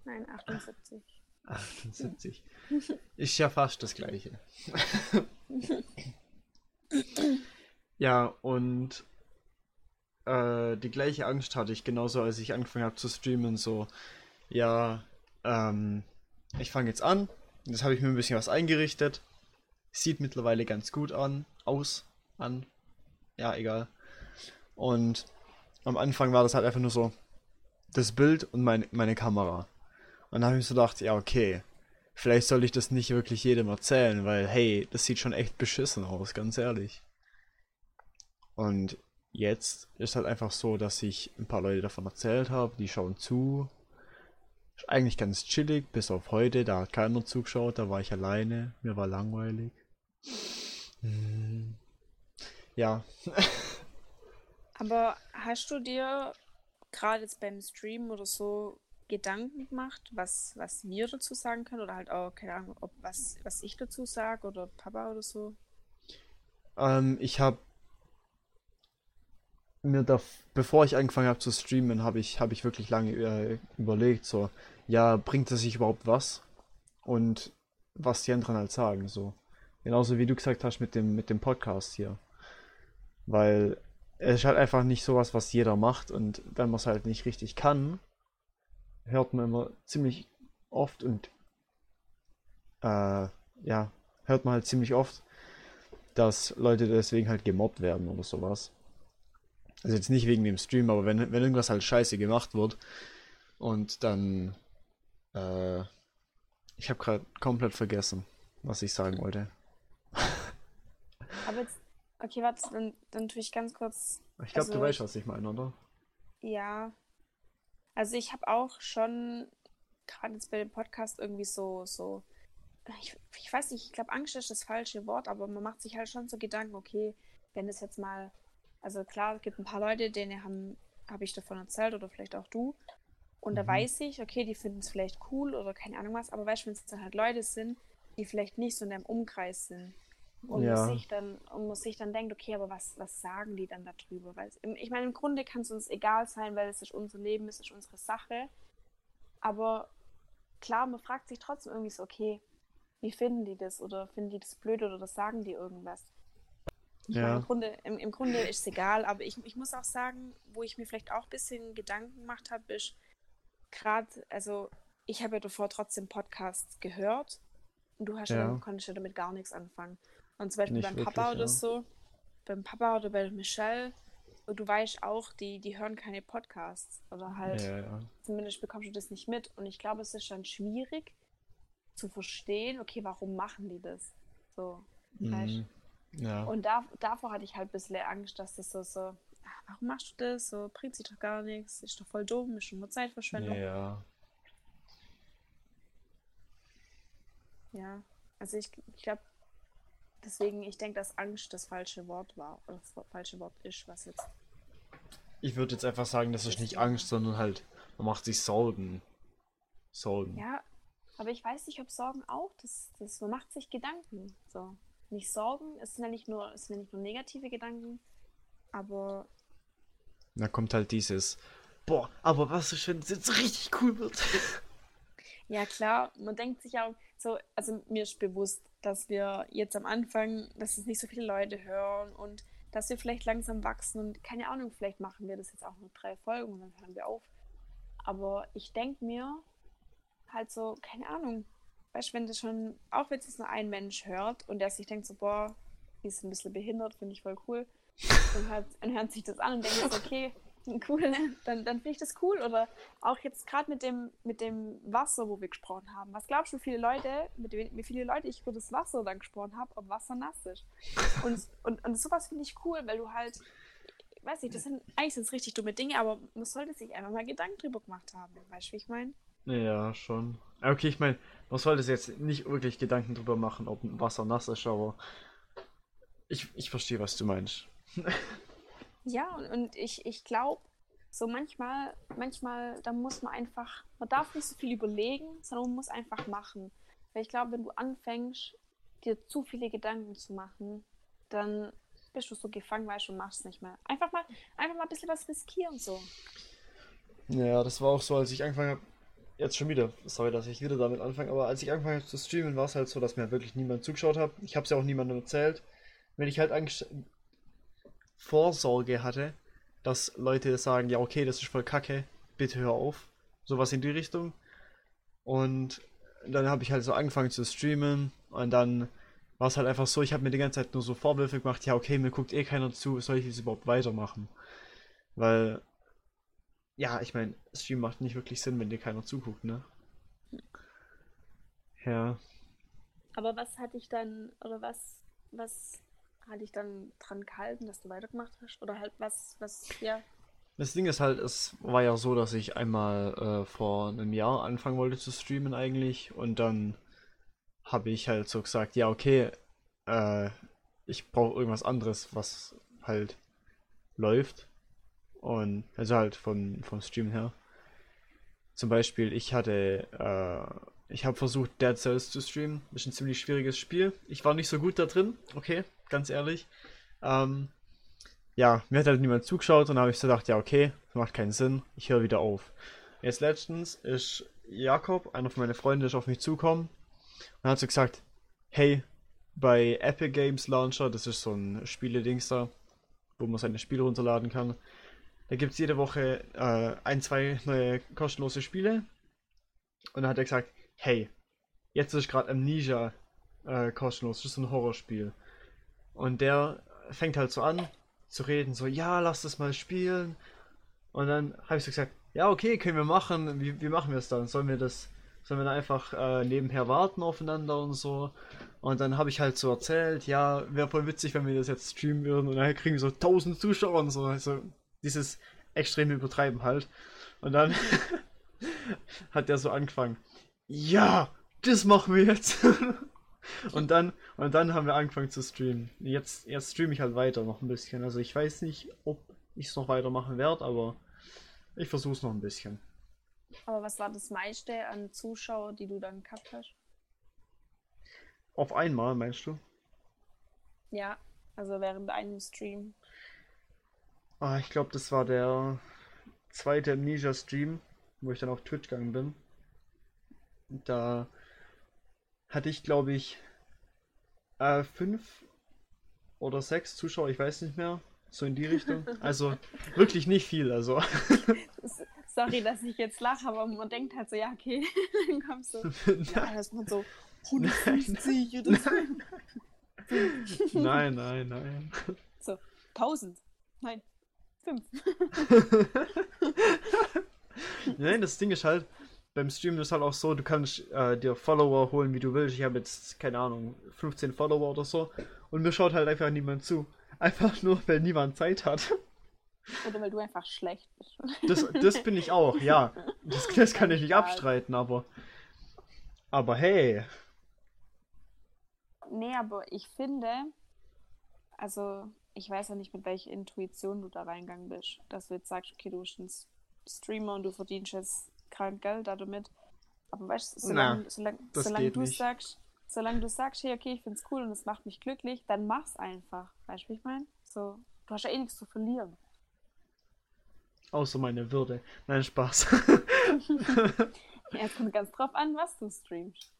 Nein, 78. 78. Ist ja fast das gleiche. ja, und äh, die gleiche Angst hatte ich genauso, als ich angefangen habe zu streamen. So, ja, ähm, ich fange jetzt an. Jetzt habe ich mir ein bisschen was eingerichtet. Sieht mittlerweile ganz gut an, aus, an. Ja, egal. Und am Anfang war das halt einfach nur so das Bild und mein, meine Kamera. Und dann habe ich mir so gedacht, ja, okay, vielleicht soll ich das nicht wirklich jedem erzählen, weil, hey, das sieht schon echt beschissen aus, ganz ehrlich. Und jetzt ist halt einfach so, dass ich ein paar Leute davon erzählt habe, die schauen zu. Ist eigentlich ganz chillig, bis auf heute, da hat keiner zugeschaut, da war ich alleine, mir war langweilig. Ja, Aber hast du dir gerade jetzt beim Stream oder so Gedanken gemacht, was, was wir dazu sagen können? Oder halt auch, keine Ahnung, ob was, was ich dazu sage oder Papa oder so? Ähm, ich habe mir da, bevor ich angefangen habe zu streamen, habe ich, habe ich wirklich lange äh, überlegt, so, ja, bringt es sich überhaupt was? Und was die anderen halt sagen, so. Genauso wie du gesagt hast mit dem, mit dem Podcast hier. Weil es ist halt einfach nicht sowas, was jeder macht und wenn man es halt nicht richtig kann, hört man immer ziemlich oft und äh, ja, hört man halt ziemlich oft, dass Leute deswegen halt gemobbt werden oder sowas. Also jetzt nicht wegen dem Stream, aber wenn, wenn irgendwas halt scheiße gemacht wird und dann äh, ich habe gerade komplett vergessen, was ich sagen wollte. Aber jetzt, okay, warte, dann, dann tue ich ganz kurz, Ich glaube, du Also- weißt, was ich meine, oder? ja. Also ich habe auch schon, gerade jetzt bei dem Podcast irgendwie so, so, ich, ich weiß nicht, ich glaube, Angst ist das falsche Wort, aber man macht sich halt schon so Gedanken, okay, wenn das jetzt mal, also klar, es gibt ein paar Leute, denen haben, habe ich davon erzählt oder vielleicht auch du. Und da Mhm. weiß ich, okay, die finden es vielleicht cool oder keine Ahnung was, aber weißt du, wenn es dann halt Leute sind, die vielleicht nicht so in deinem Umkreis sind und Ja. man sich dann und man sich dann denkt, okay, aber was, was sagen die dann darüber? Weil im- ich meine, im Grunde kann es uns egal sein, weil es ist unser Leben, es ist unsere Sache. Aber klar, man fragt sich trotzdem irgendwie so, okay, wie finden die das? Oder finden die das blöd oder sagen die irgendwas? Ich meine, Ja. im Grunde, im, im Grunde ist es egal, aber ich, ich muss auch sagen, wo ich mir vielleicht auch ein bisschen Gedanken gemacht habe, ist gerade, also ich habe ja davor trotzdem Podcasts gehört und du hast ja, Ja. konntest ja damit gar nichts anfangen. Und zum Beispiel Nicht beim wirklich, Papa oder ja. so, beim Papa oder bei Michelle, und du weißt auch, die, die hören keine Podcasts oder halt Ja, ja. zumindest bekommst du das nicht mit. Und ich glaube, es ist dann schwierig zu verstehen, okay, warum machen die das? So, Mhm. Ja. Und da, davor hatte ich halt ein bisschen Angst, dass das so, so, ah, warum machst du das? So, bringt sich doch gar nichts, ist doch voll dumm, ist schon nur Zeitverschwendung. Ja. Ja, also ich, ich glaube, deswegen, ich denke, dass Angst das falsche Wort war, oder das falsche Wort ist, was jetzt. Ich würde jetzt einfach sagen, das ist nicht Angst, sondern halt, man macht sich Sorgen. Sorgen. Ja, aber ich weiß nicht, ob Sorgen auch, das, das, man macht sich Gedanken. So. Nicht Sorgen, es sind ja nicht nur, es sind ja nicht nur negative Gedanken, aber Da kommt halt dieses, boah, aber was ist, wenn es jetzt richtig cool wird? Ja, klar, man denkt sich auch so, also mir ist bewusst, dass wir jetzt am Anfang, dass es nicht so viele Leute hören und dass wir vielleicht langsam wachsen und keine Ahnung, vielleicht machen wir das jetzt auch nur drei Folgen und dann hören wir auf. Aber ich denke mir halt so, keine Ahnung, weißt du, wenn das schon, auch wenn es nur ein Mensch hört und der sich denkt so, boah, die ist ein bisschen behindert, finde ich voll cool, und hört, und hört sich das an und denkt so, okay, cool, dann, dann finde ich das cool. Oder auch jetzt gerade mit dem, mit dem Wasser, wo wir gesprochen haben. Was glaubst du, wie viele Leute, mit wie viele Leute ich über das Wasser dann gesprochen habe, ob Wasser nass ist? Und, und, und sowas finde ich cool, weil du halt, weiß nicht, das sind eigentlich sind richtig dumme Dinge, aber man sollte sich einfach mal Gedanken drüber gemacht haben. Weißt du, wie ich meine? Ja, schon. Okay, ich meine, man sollte sich jetzt nicht wirklich Gedanken drüber machen, ob Wasser nass ist, aber ich, ich verstehe, was du meinst. Ja, und, und ich, ich glaube, so manchmal, manchmal, da muss man einfach, man darf nicht so viel überlegen, sondern man muss einfach machen. Weil ich glaube, wenn du anfängst, dir zu viele Gedanken zu machen, dann bist du so gefangen, weißt du, machst nicht mehr. Einfach mal, einfach mal ein bisschen was riskieren, so. Ja, das war auch so, als ich angefangen habe. Jetzt schon wieder, sorry, dass ich wieder damit anfange, aber als ich angefangen habe zu streamen, war es halt so, dass mir wirklich niemand zugeschaut hat. Ich habe es ja auch niemandem erzählt. Wenn ich halt Vorsorge hatte, dass Leute sagen, ja, okay, das ist voll kacke, bitte hör auf. Sowas in die Richtung. Und dann habe ich halt so angefangen zu streamen und dann war es halt einfach so, ich habe mir die ganze Zeit nur so Vorwürfe gemacht, ja, okay, mir guckt eh keiner zu, soll ich das überhaupt weitermachen? Weil, ja, ich meine, Stream macht nicht wirklich Sinn, wenn dir keiner zuguckt, ne? Ja. Aber was hat dich dann, oder was, was hat dich dann dran gehalten, dass du weitergemacht hast? Oder halt was, was, ja. Das Ding ist halt, es war ja so, dass ich einmal äh, vor einem Jahr anfangen wollte zu streamen eigentlich und dann habe ich halt so gesagt, ja okay, äh, ich brauche irgendwas anderes, was halt läuft und also halt von vom Streamen her. Zum Beispiel, ich hatte, äh, ich habe versucht Dead Cells zu streamen, ist ein ziemlich schwieriges Spiel. Ich war nicht so gut da drin, okay, ganz ehrlich. Ähm, ja, mir hat halt niemand zugeschaut und dann habe ich so gedacht, ja, okay, macht keinen Sinn, ich höre wieder auf. Jetzt letztens ist Jakob, einer von meinen Freunden, ist auf mich zugekommen und hat so gesagt, hey, bei Epic Games Launcher, das ist so ein Spiele-Dings da, wo man seine Spiele runterladen kann, da gibt es jede Woche äh, ein, zwei neue kostenlose Spiele. Und dann hat er gesagt, hey, jetzt ist gerade Amnesia äh, kostenlos, das ist ein Horrorspiel. Und der fängt halt so an zu reden, so, ja, lass das mal spielen. Und dann habe ich so gesagt, ja, okay, können wir machen. Wie, wie machen wir es dann? Sollen wir das, sollen wir dann einfach äh, nebenher warten aufeinander und so? Und dann habe ich halt so erzählt, ja, wäre voll witzig, wenn wir das jetzt streamen würden. Und dann kriegen wir so 1000 Zuschauer und so. Also dieses extreme Übertreiben halt. Und dann hat der so angefangen, ja, das machen wir jetzt. und dann und dann haben wir angefangen zu streamen. Jetzt jetzt streame ich halt weiter noch ein bisschen. Also ich weiß nicht, ob ich es noch weitermachen werde, aber ich versuche es noch ein bisschen. Aber was war das meiste an Zuschauer, die du dann gehabt hast? Auf einmal, meinst du? Ja, also während einem Stream. Ah, ich glaube, das war der zweite Amnesia-Stream, wo ich dann auf Twitch gegangen bin. Da hatte ich, glaube ich, äh, fünf oder sechs Zuschauer, ich weiß nicht mehr. So in die Richtung. Also wirklich nicht viel. Also Sorry, dass ich jetzt lache, aber man denkt halt so, ja, okay, dann kommst du. Ja, das man so 150 oder so. nein, nein, nein. So, 1000. Nein, 5. Nein, das Ding ist halt, beim Streamen ist halt auch so, du kannst äh, dir Follower holen, wie du willst. Ich habe jetzt, keine Ahnung, 15 Follower oder so. Und mir schaut halt einfach niemand zu. Einfach nur, weil niemand Zeit hat. Oder weil du einfach schlecht bist. Das, das bin ich auch, ja. Das, das kann ich nicht abstreiten, aber. Aber hey. Nee, aber ich finde, also ich weiß ja nicht, mit welcher Intuition du da reingegangen bist, dass du jetzt sagst, okay, du bist ein Streamer und du verdienst jetzt krank Geld damit. Aber weißt du, Na, solange, solange, das solange geht du nicht. sagst, solange du sagst, hey, okay, ich find's cool und es macht mich glücklich, dann mach's einfach. Weißt du, wie ich meine? So, du hast ja eh nichts zu verlieren. Außer meine Würde. Nein, Spaß. Ja, es kommt ganz drauf an, was du streamst.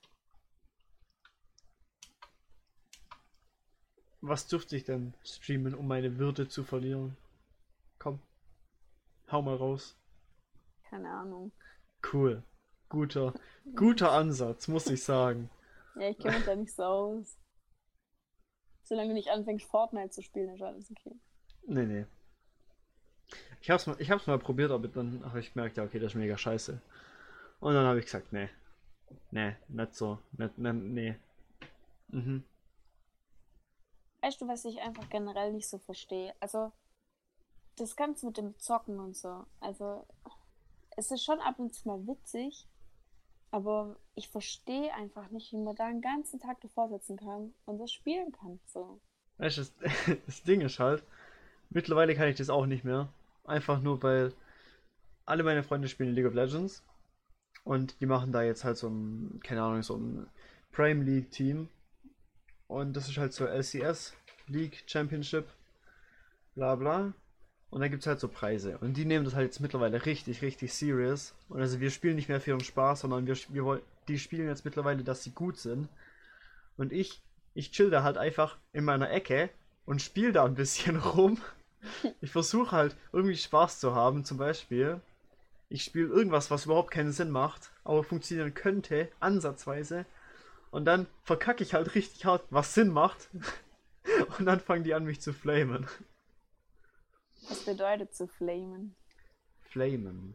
Was dürfte ich denn streamen, um meine Würde zu verlieren? Komm. Hau mal raus. Keine Ahnung. Cool. Guter, guter Ansatz, muss ich sagen. Ja, ich kenne mich da nicht so aus. Solange du nicht anfängst, Fortnite zu spielen, ist alles okay. Nee, nee. Ich hab's mal, ich hab's mal probiert, aber dann habe ich gemerkt, ja, okay, das ist mega scheiße. Und dann habe ich gesagt, nee. Nee, nicht so. Nicht, nicht, nee. Mhm. Weißt du, was ich einfach generell nicht so verstehe? Also, das Ganze mit dem Zocken und so. Also, es ist schon ab und zu mal witzig, aber ich verstehe einfach nicht, wie man da einen ganzen Tag davor sitzen kann und das spielen kann. So. Weißt du, das, das Ding ist halt, mittlerweile kann ich das auch nicht mehr. Einfach nur, weil alle meine Freunde spielen League of Legends und die machen da jetzt halt so ein, keine Ahnung, so ein Prime League Team. Und das ist halt so LCS League Championship, bla bla. Und dann gibt es halt so Preise. Und die nehmen das halt jetzt mittlerweile richtig, richtig serious. Und also wir spielen nicht mehr für ihren Spaß, sondern wir, wir die spielen jetzt mittlerweile, dass sie gut sind. Und ich, ich chill da halt einfach in meiner Ecke und spiele da ein bisschen rum. Ich versuche halt irgendwie Spaß zu haben, zum Beispiel. Ich spiele irgendwas, was überhaupt keinen Sinn macht, aber funktionieren könnte, ansatzweise. Und dann verkacke ich halt richtig hart, was Sinn macht. Und dann fangen die an, mich zu flamen. Was bedeutet zu flamen? Flamen.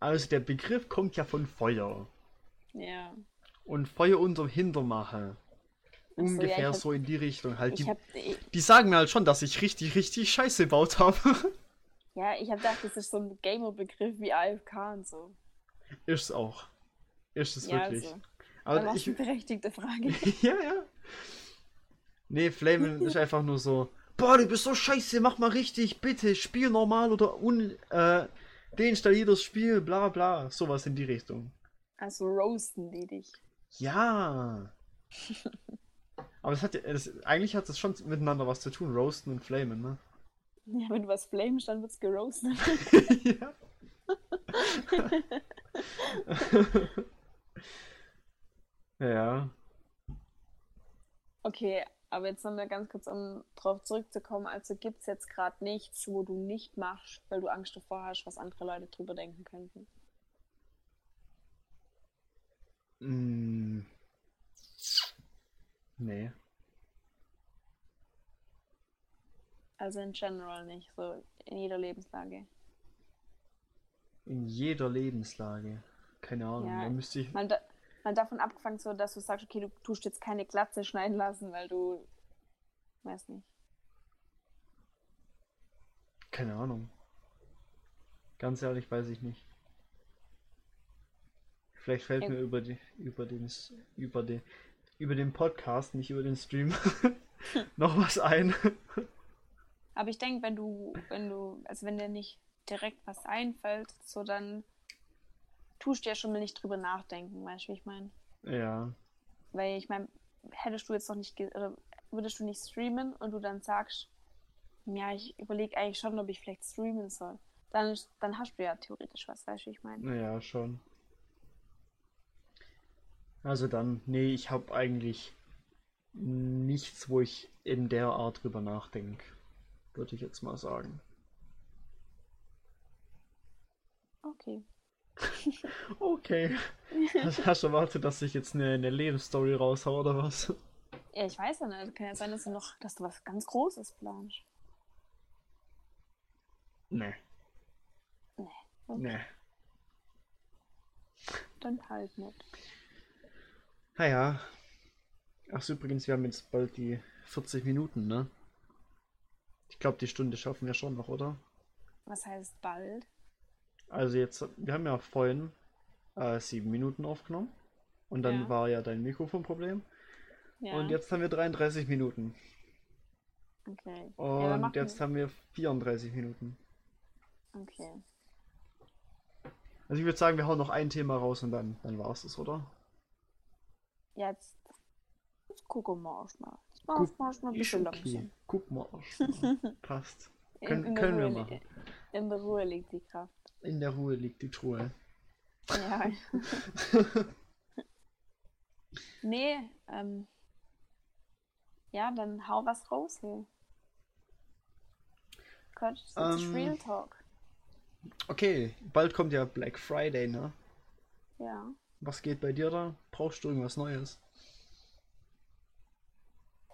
Also der Begriff kommt ja von Feuer. Ja. Und Feuer unterm Hintermache. Ach so, ja, Ungefähr ich hab- so in die Richtung halt. Die, hab, ich, die sagen mir halt schon, dass ich richtig, richtig Scheiße gebaut habe. ja, ich hab gedacht, das ist so ein Gamer-Begriff wie AFK und so. Ist es auch. Ist es ja, wirklich. also. Aber Aber ich, eine berechtigte Frage. ja, ja. Nee, Flamen ist einfach nur so, boah, du bist so scheiße, mach mal richtig, bitte, spiel normal oder un, äh, deinstallier das Spiel, bla bla, sowas in die Richtung. Also roasten die dich. Ja. Aber es hat das, eigentlich hat das schon miteinander was zu tun, Roasten und Flamen, ne? Ja, wenn du was flamest, dann wird's geroastet. ja. ja. Okay, aber jetzt nochmal ganz kurz, um drauf zurückzukommen. Also gibt's jetzt gerade nichts, wo du nicht machst, weil du Angst davor hast, was andere Leute drüber denken könnten. Mm. Nee. Also in general nicht, so in jeder Lebenslage. In jeder Lebenslage. Keine Ahnung, Ja, da müsste ich. Mal, da, mal davon abgefangen, so, dass du sagst, okay, du tust jetzt keine Glatze schneiden lassen, weil du, weiß nicht. Keine Ahnung. Ganz ehrlich weiß ich nicht. Vielleicht fällt Ja. mir über die, über den, über den, über den Podcast, nicht über den Stream, noch was ein. Aber ich denke, wenn du, wenn du, also wenn dir nicht direkt was einfällt, so dann tust du ja schon mal nicht drüber nachdenken, weißt du, wie ich meine? Ja. Weil ich meine, hättest du jetzt noch nicht, oder würdest du nicht streamen und du dann sagst, ja, ich überlege eigentlich schon, ob ich vielleicht streamen soll, dann, dann hast du ja theoretisch was, weißt du, wie ich meine? Naja, schon. Also dann, nee, ich habe eigentlich nichts, wo ich in der Art drüber nachdenke. Würde ich jetzt mal sagen. Okay. Okay. Hast hast du erwartet, dass ich jetzt eine, eine Lebensstory raushau oder was? Ja, ich weiß ja nicht. Kann ja sein, dass du noch, dass du was ganz Großes planst. Nee. Nee. Okay. Nee. Dann halt nicht. Naja. Ach so, übrigens, wir haben jetzt bald die 40 Minuten, ne? Ich glaube, die Stunde schaffen wir schon noch, oder? Was heißt bald? Also jetzt, wir haben ja vorhin äh, sieben Minuten aufgenommen. Und dann Ja. war ja dein Mikrofonproblem. Ja. Und jetzt haben wir 33 Minuten. Okay. Ja, Und machen- jetzt haben wir 34 Minuten. Okay. Also ich würde sagen, wir hauen noch ein Thema raus und dann, dann war es das, oder? Jetzt, jetzt gucken wir erstmal. Jetzt machen wir erstmal ein bisschen okay. langsam. Guck mal. erstmal. Passt. Können, in, der können wir machen. in der Ruhe liegt die Kraft. In der Ruhe liegt die Truhe. Ja. nee, ähm. Ja, dann hau was raus, hey. Gott, das ist Ähm. Real Talk. Okay, bald kommt ja Black Friday, ne? Ja. Was geht bei dir da? Brauchst du irgendwas Neues?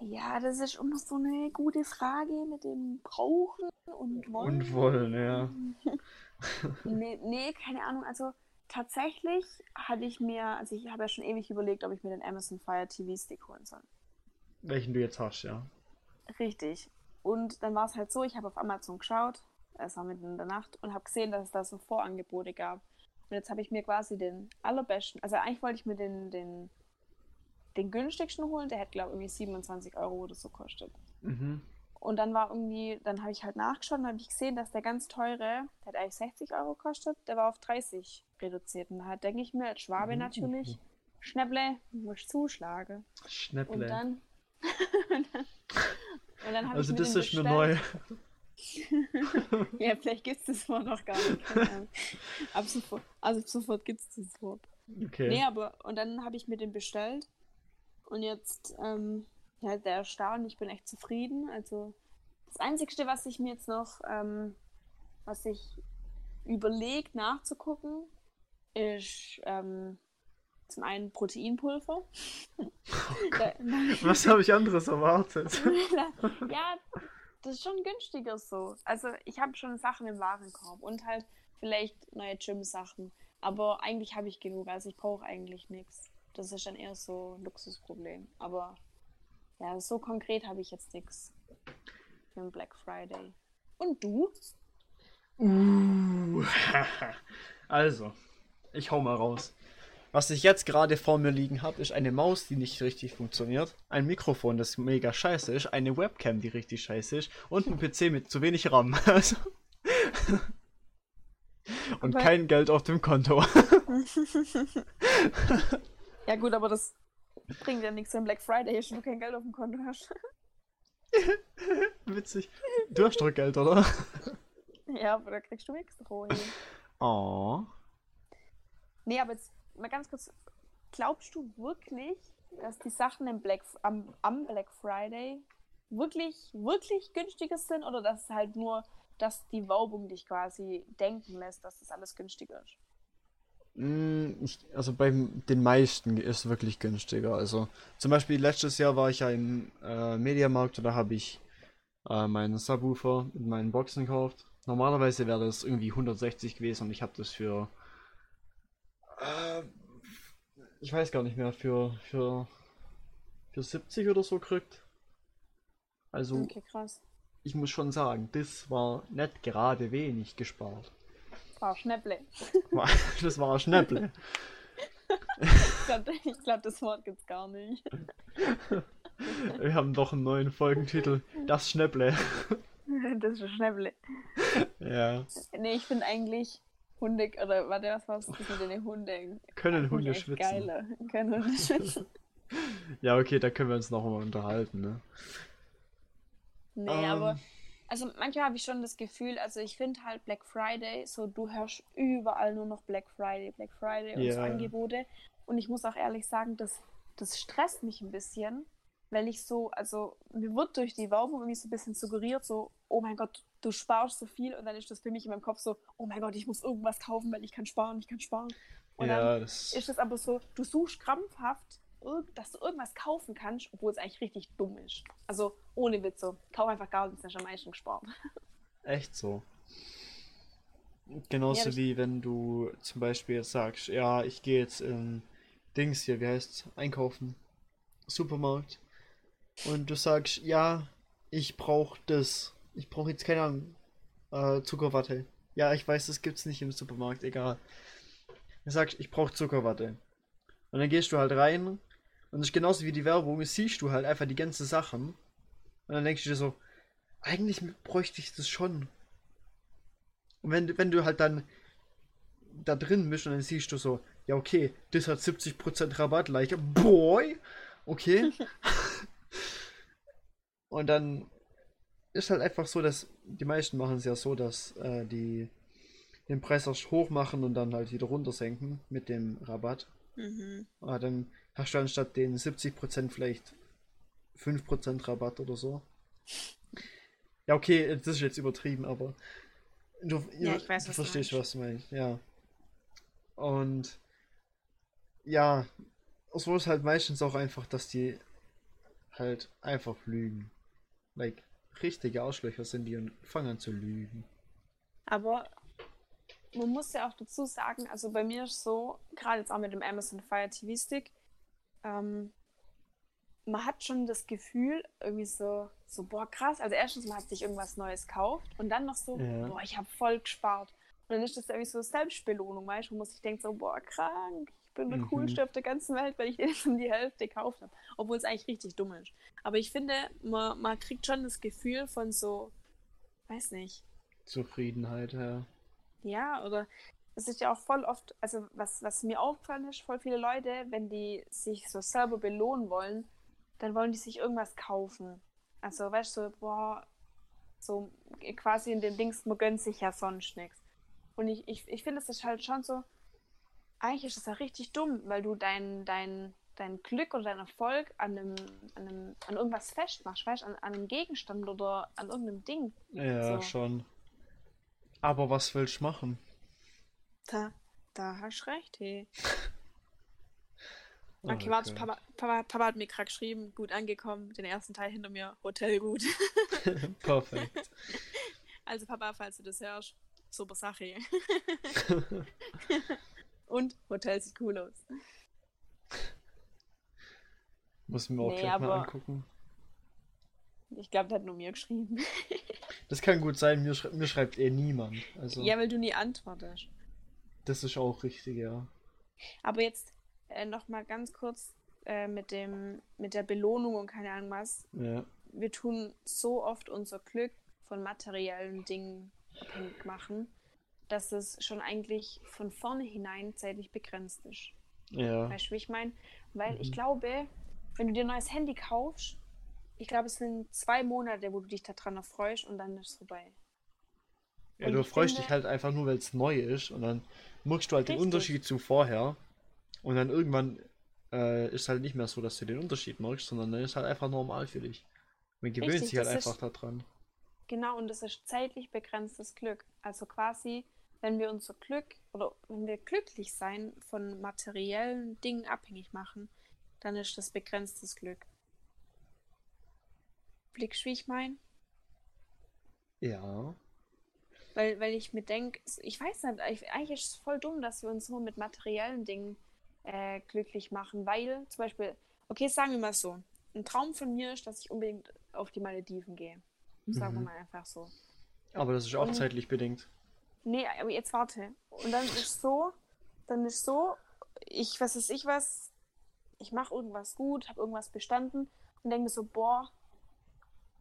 Ja, das ist immer so eine gute Frage mit dem Brauchen und Wollen. Und wollen, ja. Nee, nee, keine Ahnung. Also tatsächlich hatte ich mir, also ich habe ja schon ewig überlegt, ob ich mir den Amazon Fire TV Stick holen soll. Welchen du jetzt hast, ja. Richtig. Und dann war es halt so, ich habe auf Amazon geschaut, es war mitten in der Nacht, und habe gesehen, dass es da so Vorangebote gab. Und jetzt habe ich mir quasi den allerbesten, also eigentlich wollte ich mir den, den, den günstigsten holen, der hätte, glaube ich, irgendwie 27 Euro oder so kostet. Mhm. Und dann war irgendwie, dann habe ich halt nachgeschaut und habe ich gesehen, dass der ganz teure, der hat eigentlich 60 Euro kostet, der war auf 30 reduziert. Und da denke ich mir als Schwabe Mhm. natürlich, Schnäpple, muss zuschlagen. Und Schnäpple. dann, und dann habe also ich mir das ist mir neu. Ja, vielleicht gibt es das Wort noch gar nicht. Ab sofort, also ab sofort gibt es das Wort. Okay. Nee, aber und dann habe ich mir den bestellt. Und jetzt, ähm, ja, der ist da und ich bin echt zufrieden. Also das Einzige, was ich mir jetzt noch, ähm, was ich überlegt nachzugucken, ist ähm, zum einen Proteinpulver. Da- Was habe ich anderes erwartet? ja, das ist schon günstiger so. Also ich habe schon Sachen im Warenkorb und halt vielleicht neue Gym-Sachen. Aber eigentlich habe ich genug, also ich brauche eigentlich nichts. Das ist dann eher so ein Luxusproblem. Aber ja, so konkret habe ich jetzt nichts für den Black Friday. Und du? Uh. Also, ich hau mal raus. Was ich jetzt gerade vor mir liegen habe, ist eine Maus, die nicht richtig funktioniert, ein Mikrofon, das mega scheiße ist, eine Webcam, die richtig scheiße ist und ein PC mit zu wenig RAM. Also und Aber- kein Geld auf dem Konto. Ja gut, aber das bringt ja nichts, wenn Black Friday und du kein Geld auf dem Konto hast. Witzig. Du hast doch Geld, oder? ja, aber da kriegst du extra hin. Oh. Nee, aber jetzt mal ganz kurz. Glaubst du wirklich, dass die Sachen Black, am, am Black Friday wirklich, wirklich günstiger sind oder dass es halt nur, dass die Werbung dich quasi denken lässt, dass das alles günstiger ist? Mm, also bei den meisten ist es wirklich günstiger. Also zum Beispiel letztes Jahr war ich ja im äh, Mediamarkt und da habe ich äh, meinen Subwoofer mit meinen Boxen gekauft. Normalerweise wäre das irgendwie 160 gewesen und ich habe das für äh, ich weiß gar nicht mehr für für für 70 oder so gekriegt. Also Okay, ich muss schon sagen, das war nicht gerade wenig gespart. Wow, Schnäpple. War- Das war Schnäpple. Ich glaube, glaub, das Wort gibt's gar nicht. Wir haben doch einen neuen Folgentitel. Das Schnäpple. Das ist Schnäpple. Ja. Nee, ich finde eigentlich Hunde, oder warte, was war das mit den Hunden? Können Hunde schwitzen. Geiler. Können Hunde schwitzen. Ja, okay, da können wir uns noch mal unterhalten, ne? Nee, Ähm. aber also manchmal habe ich schon das Gefühl, also ich finde halt Black Friday, so du hörst überall nur noch Black Friday, Black Friday und so Ja. Angebote. Und ich muss auch ehrlich sagen, das, das stresst mich ein bisschen, weil ich so, also mir wird durch die Werbung irgendwie so ein bisschen suggeriert, so, oh mein Gott, du sparst so viel und dann ist das für mich in meinem Kopf so, oh mein Gott, ich muss irgendwas kaufen, weil ich kann sparen, ich kann sparen. Und dann ja, das. ist es aber so, du suchst krampfhaft, dass du irgendwas kaufen kannst, obwohl es eigentlich richtig dumm ist. Also ohne Witze. Kauf einfach gar nichts, dann hast du am meisten gespart. Echt so. Genauso Ja, das- wie wenn du zum Beispiel jetzt sagst, ja, ich gehe jetzt in Dings hier, wie heißt einkaufen, Supermarkt. Und du sagst, ja, ich brauche das. Ich brauche jetzt keine Ahnung, äh, Zuckerwatte. Ja, ich weiß, das gibt's nicht im Supermarkt, egal. Du sagst, ich brauche Zuckerwatte. Und dann gehst du halt rein und das ist genauso wie die Werbung, siehst du halt einfach die ganze Sachen. Und dann denkst du dir so, eigentlich bräuchte ich das schon. Und wenn, du- wenn du halt dann da drin bist und dann siehst du so, ja okay, das hat 70% Rabatt, like, boy, okay. und dann ist halt einfach so, dass die meisten machen es ja so, dass äh, die den Preis erst hoch machen und dann halt wieder runter senken mit dem Rabatt. Mhm. Aber dann hast du anstatt den 70% vielleicht 5% Rabatt oder so. Ja, okay, das ist jetzt übertrieben, aber du, Ja, ich weiß, du was du verstehst, meinst. was du meinst. Ja. Und ja, so ist halt meistens auch einfach, dass die halt einfach lügen. Like, richtige Arschlöcher sind die und fangen an zu lügen. Aber man muss ja auch dazu sagen, also bei mir ist so, gerade jetzt auch mit dem Amazon Fire TV Stick, ähm, man hat schon das Gefühl, irgendwie so, so, boah, krass. Also erstens, man hat sich irgendwas Neues gekauft und dann noch so, Ja. boah, ich habe voll gespart. Und dann ist das irgendwie so Selbstbelohnung, weißt du, wo man sich denkt so, boah, krank, ich bin der Mhm. coolste auf der ganzen Welt, weil ich den um die Hälfte gekauft habe. Obwohl es eigentlich richtig dumm ist. Aber ich finde, man, man kriegt schon das Gefühl von so, weiß nicht, Zufriedenheit, ja. ja, oder es ist ja auch voll oft, also was, was mir aufgefallen ist, voll viele Leute, wenn die sich so selber belohnen wollen, dann wollen die sich irgendwas kaufen. Also, weißt du, so, boah, so quasi in dem Dings, man gönnt sich ja sonst nichts. Und ich, ich, ich finde, es ist halt schon so, eigentlich ist das ja richtig dumm, weil du dein, dein, dein Glück oder dein Erfolg an, einem, an, einem, an irgendwas festmachst, weißt du, an, an einem Gegenstand oder an irgendeinem Ding. Ja, So. schon. Aber was willst du machen? Da, da hast du recht, hey. Oh Okay, warte, Gott. Papa, Papa, Papa hat mir gerade geschrieben, gut angekommen, den ersten Teil hinter mir, Hotel gut. Perfekt. Also Papa, falls du das hörst, super Sache. Und Hotel sieht cool aus. Muss mir auch Nee, gleich mal angucken. Ich glaube, der hat nur mir geschrieben. Das kann gut sein, mir, schrei mir schreibt eh niemand. Also, Ja, weil du nie antwortest. Das ist auch richtig, ja. Aber jetzt äh, noch mal ganz kurz äh, mit dem mit der Belohnung und keine Ahnung was. Ja, Wir tun so oft unser Glück von materiellen Dingen abhängig machen, dass es schon eigentlich von vornherein zeitlich begrenzt ist. ja. Weißt du, wie ich meine? Weil ich Mhm. glaube, wenn du dir ein neues Handy kaufst, ich glaube, es sind zwei Monate, wo du dich daran erfreust und dann ist es vorbei. Ja, du freust finde- dich halt einfach nur, weil es neu ist und dann merkst du halt den Richtig. Unterschied zu vorher und dann irgendwann äh, ist halt nicht mehr so, dass du den Unterschied merkst, sondern dann ist halt einfach normal für dich. Man gewöhnt Richtig, sich halt das ist- einfach daran. Genau, und das ist zeitlich begrenztes Glück. Also quasi, wenn wir unser Glück oder wenn wir glücklich sein von materiellen Dingen abhängig machen, dann ist das begrenztes Glück. Blickst du, wie ich meine? Ja. Weil, weil ich mir denke, ich weiß nicht, ich- eigentlich ist es voll dumm, dass wir uns nur mit materiellen Dingen äh, glücklich machen, weil zum Beispiel, okay, sagen wir mal so, ein Traum von mir ist, dass ich unbedingt auf die Malediven gehe. Sagen wir Mhm. mal einfach so. Aber das ist auch Und- zeitlich bedingt. Nee, aber jetzt warte. Und dann ist so, dann ist so, ich, was ist ich was, ich mache irgendwas gut, habe irgendwas bestanden und denke so, boah,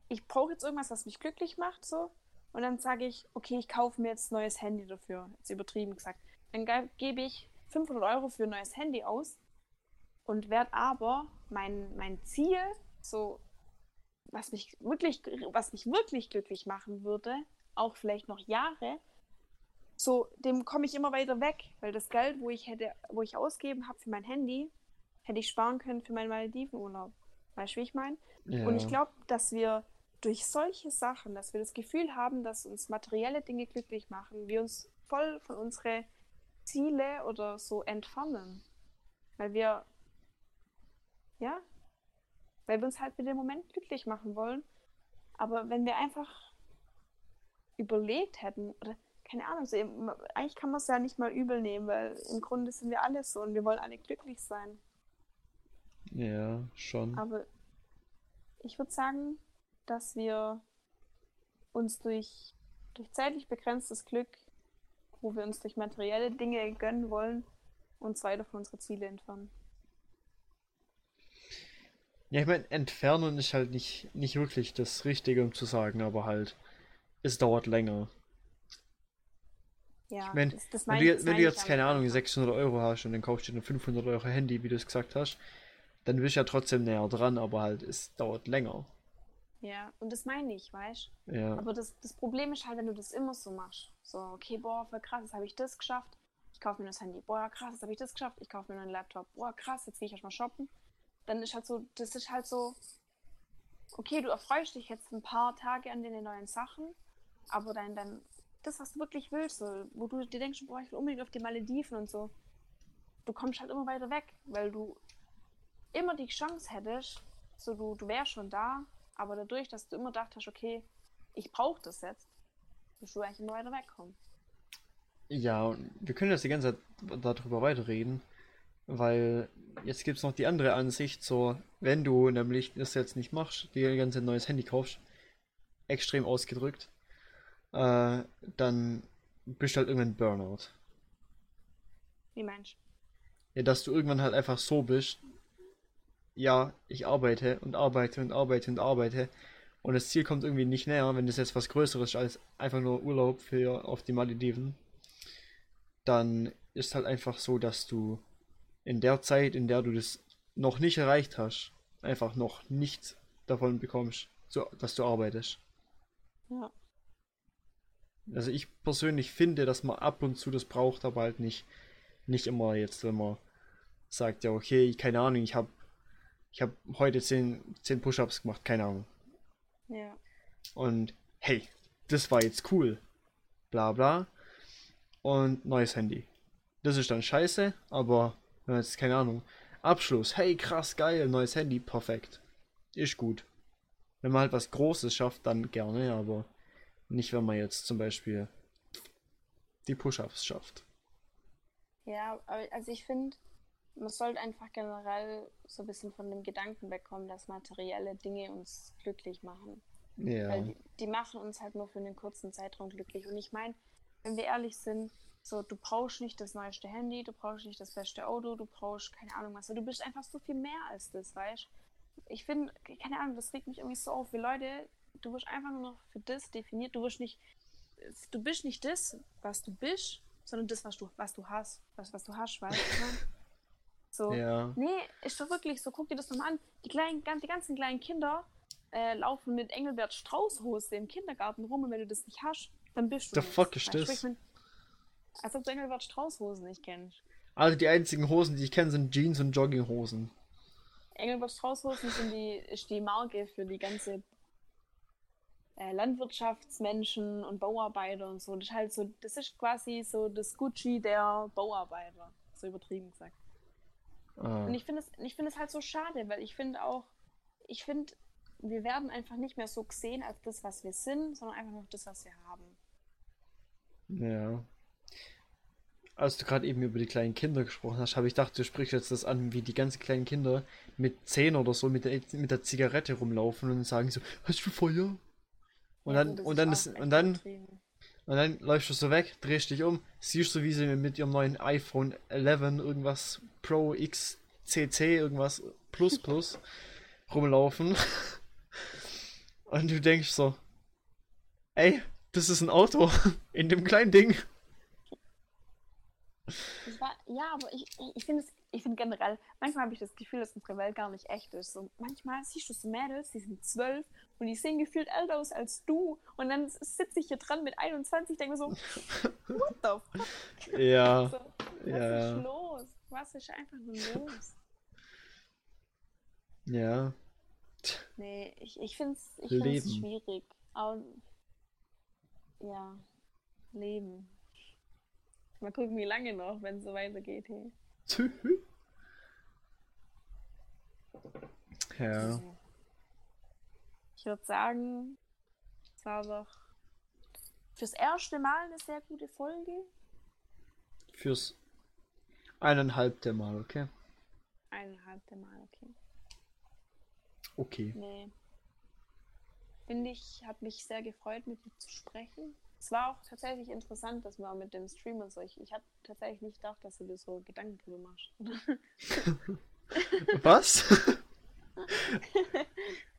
ich brauche jetzt irgendwas, was mich glücklich macht, so. Und dann sage ich, okay, ich kaufe mir jetzt ein neues Handy dafür. Jetzt übertrieben gesagt. Dann ge gebe ich 500 Euro für ein neues Handy aus und werde aber mein, mein Ziel, so, was mich wirklich, was mich wirklich glücklich machen würde, auch vielleicht noch Jahre, so, dem komme ich immer weiter weg, weil das Geld, wo ich hätte, wo ich ausgeben habe für mein Handy, hätte ich sparen können für meinen Maledivenurlaub. Weißt du, wie ich meine? Ja. Und ich glaube, dass wir durch solche Sachen, dass wir das Gefühl haben, dass uns materielle Dinge glücklich machen, wir uns voll von unsere Ziele oder so entfernen. Weil wir, ja, weil wir uns halt mit dem Moment glücklich machen wollen. Aber wenn wir einfach überlegt hätten, oder keine Ahnung, so, eben, eigentlich kann man es ja nicht mal übel nehmen, weil im Grunde sind wir alle so und wir wollen alle glücklich sein. Ja, schon. Aber ich würde sagen, dass wir uns durch, durch zeitlich begrenztes Glück, wo wir uns durch materielle Dinge gönnen wollen, uns weiter von unsere Ziele entfernen. Ja, ich meine, entfernen ist halt nicht, nicht wirklich das Richtige, um zu sagen, aber halt, es dauert länger. Ja, Ich meine, das, das wenn mein- du, das jetzt- wenn mein du jetzt, keine Ahnung, einfach. 600 Euro hast und dann kaufst du dir ein 500 Euro Handy, wie du es gesagt hast, dann bist du ja trotzdem näher dran, aber halt, es dauert länger. Ja, und das meine ich, weißt Ja. Aber das, das Problem ist halt, wenn du das immer so machst. So, okay, boah, voll krass, jetzt habe ich das geschafft. Ich kaufe mir das Handy. Boah, krass, jetzt habe ich das geschafft. Ich kaufe mir einen Laptop. Boah, krass, jetzt gehe ich erstmal shoppen. Dann ist halt so, das ist halt so, okay, du erfreust dich jetzt ein paar Tage an den neuen Sachen, aber dann, dann, das, was du wirklich willst, so, wo du dir denkst, boah, ich will unbedingt auf die Malediven und so, du kommst halt immer weiter weg, weil du immer die Chance hättest, so du, du wärst schon da, aber dadurch, dass du immer gedacht hast, okay, ich brauche das jetzt, wirst du eigentlich immer weiter wegkommen. Ja, wir können jetzt die ganze Zeit darüber weiterreden, weil jetzt gibt es noch die andere Ansicht, so, wenn du nämlich das jetzt nicht machst, dir die ganze Zeit ein neues Handy kaufst, extrem ausgedrückt, äh, dann bist du halt irgendwann Burnout. Wie Mensch. Ja, dass du irgendwann halt einfach so bist, ja, ich arbeite und arbeite und arbeite und arbeite und das Ziel kommt irgendwie nicht näher, wenn das jetzt was Größeres ist als einfach nur Urlaub für auf die Malediven, dann ist halt einfach so, dass du in der Zeit, in der du das noch nicht erreicht hast, einfach noch nichts davon bekommst, so, dass du arbeitest. Ja. Also ich persönlich finde, dass man ab und zu das braucht, aber halt nicht, nicht immer jetzt, wenn man sagt, ja, okay, keine Ahnung, ich habe ich hab heute 10, 10 Push-Ups gemacht, keine Ahnung. Ja. Und hey, das war jetzt cool. Bla bla. Und neues Handy. Das ist dann scheiße, aber wenn man jetzt, keine Ahnung, Abschluss, hey, krass, geil, neues Handy, perfekt. Ist gut. Wenn man halt was Großes schafft, dann gerne, aber nicht, wenn man jetzt zum Beispiel die Push-Ups schafft. Ja, also ich finde, man sollte einfach generell so ein bisschen von dem Gedanken wegkommen, dass materielle Dinge uns glücklich machen. Ja. Weil die, die machen uns halt nur für einen kurzen Zeitraum glücklich. Und ich meine, wenn wir ehrlich sind, so du brauchst nicht das neueste Handy, du brauchst nicht das beste Auto, du brauchst keine Ahnung was. Du bist einfach so viel mehr als das, weißt Ich finde, keine Ahnung, das regt mich irgendwie so auf, wie Leute, du wirst einfach nur noch für das definiert. Du wirst nicht, du bist nicht das, was du bist, sondern das, was du, was du hast, was, was du hast, weißt du? So. Ja. Nee, ist doch wirklich so. Guck dir das nochmal an. Die, kleinen, die ganzen kleinen Kinder äh, laufen mit Engelbert Strauß-Hose im Kindergarten rum und wenn du das nicht hast, dann bist du The nichts. fuck ist das? als ob du Engelbert Strauß-Hosen nicht kennst. Also die einzigen Hosen, die ich kenne, sind Jeans und Jogginghosen. Engelbert Strauß-Hosen sind die, ist die Marke für die ganze äh, Landwirtschaftsmenschen und Bauarbeiter und so. Das ist halt so, das ist quasi so das Gucci der Bauarbeiter, so übertrieben gesagt. Ah. Und ich finde es, ich finde es halt so schade, weil ich finde auch, ich finde, wir werden einfach nicht mehr so gesehen als das, was wir sind, sondern einfach nur das, was wir haben. Ja. Als du gerade eben über die kleinen Kinder gesprochen hast, habe ich gedacht, du sprichst jetzt das an, wie die ganzen kleinen Kinder mit 10 oder so mit der, mit der Zigarette rumlaufen und sagen so, hast du Feuer? Und Ja, dann, und dann, ist, und dann. Und dann läufst du so weg, drehst dich um, siehst du, wie sie mit ihrem neuen iPhone 11 irgendwas Pro X CC irgendwas Plus Plus rumlaufen. Und du denkst so, ey, das ist ein Auto in dem kleinen Ding. War, ja, aber ich, ich, finde es, ich finde generell, manchmal habe ich das Gefühl, dass unsere Welt gar nicht echt ist. So, manchmal siehst du so Mädels, die sind zwölf und die sehen gefühlt älter aus als du. Und dann sitze ich hier dran mit 21, denke mir so, what the fuck? Ja, So, was Ja. ist los? Was ist einfach nur los? ja. Nee, ich, ich finde es ich find's schwierig. Aber, ja, Leben. Mal gucken, wie lange noch, wenn es so weitergeht. Hey. Ja. Ich würde sagen, es war doch fürs erste Mal eine sehr gute Folge. Fürs eineinhalbte Mal, okay? Eineinhalb Mal, okay. Okay. Nee. Finde ich, hat mich sehr gefreut, mit dir zu sprechen. Es war auch tatsächlich interessant, dass wir mit dem Stream und so. Ich, ich hatte tatsächlich nicht gedacht, dass du dir so Gedanken drüber machst. Was?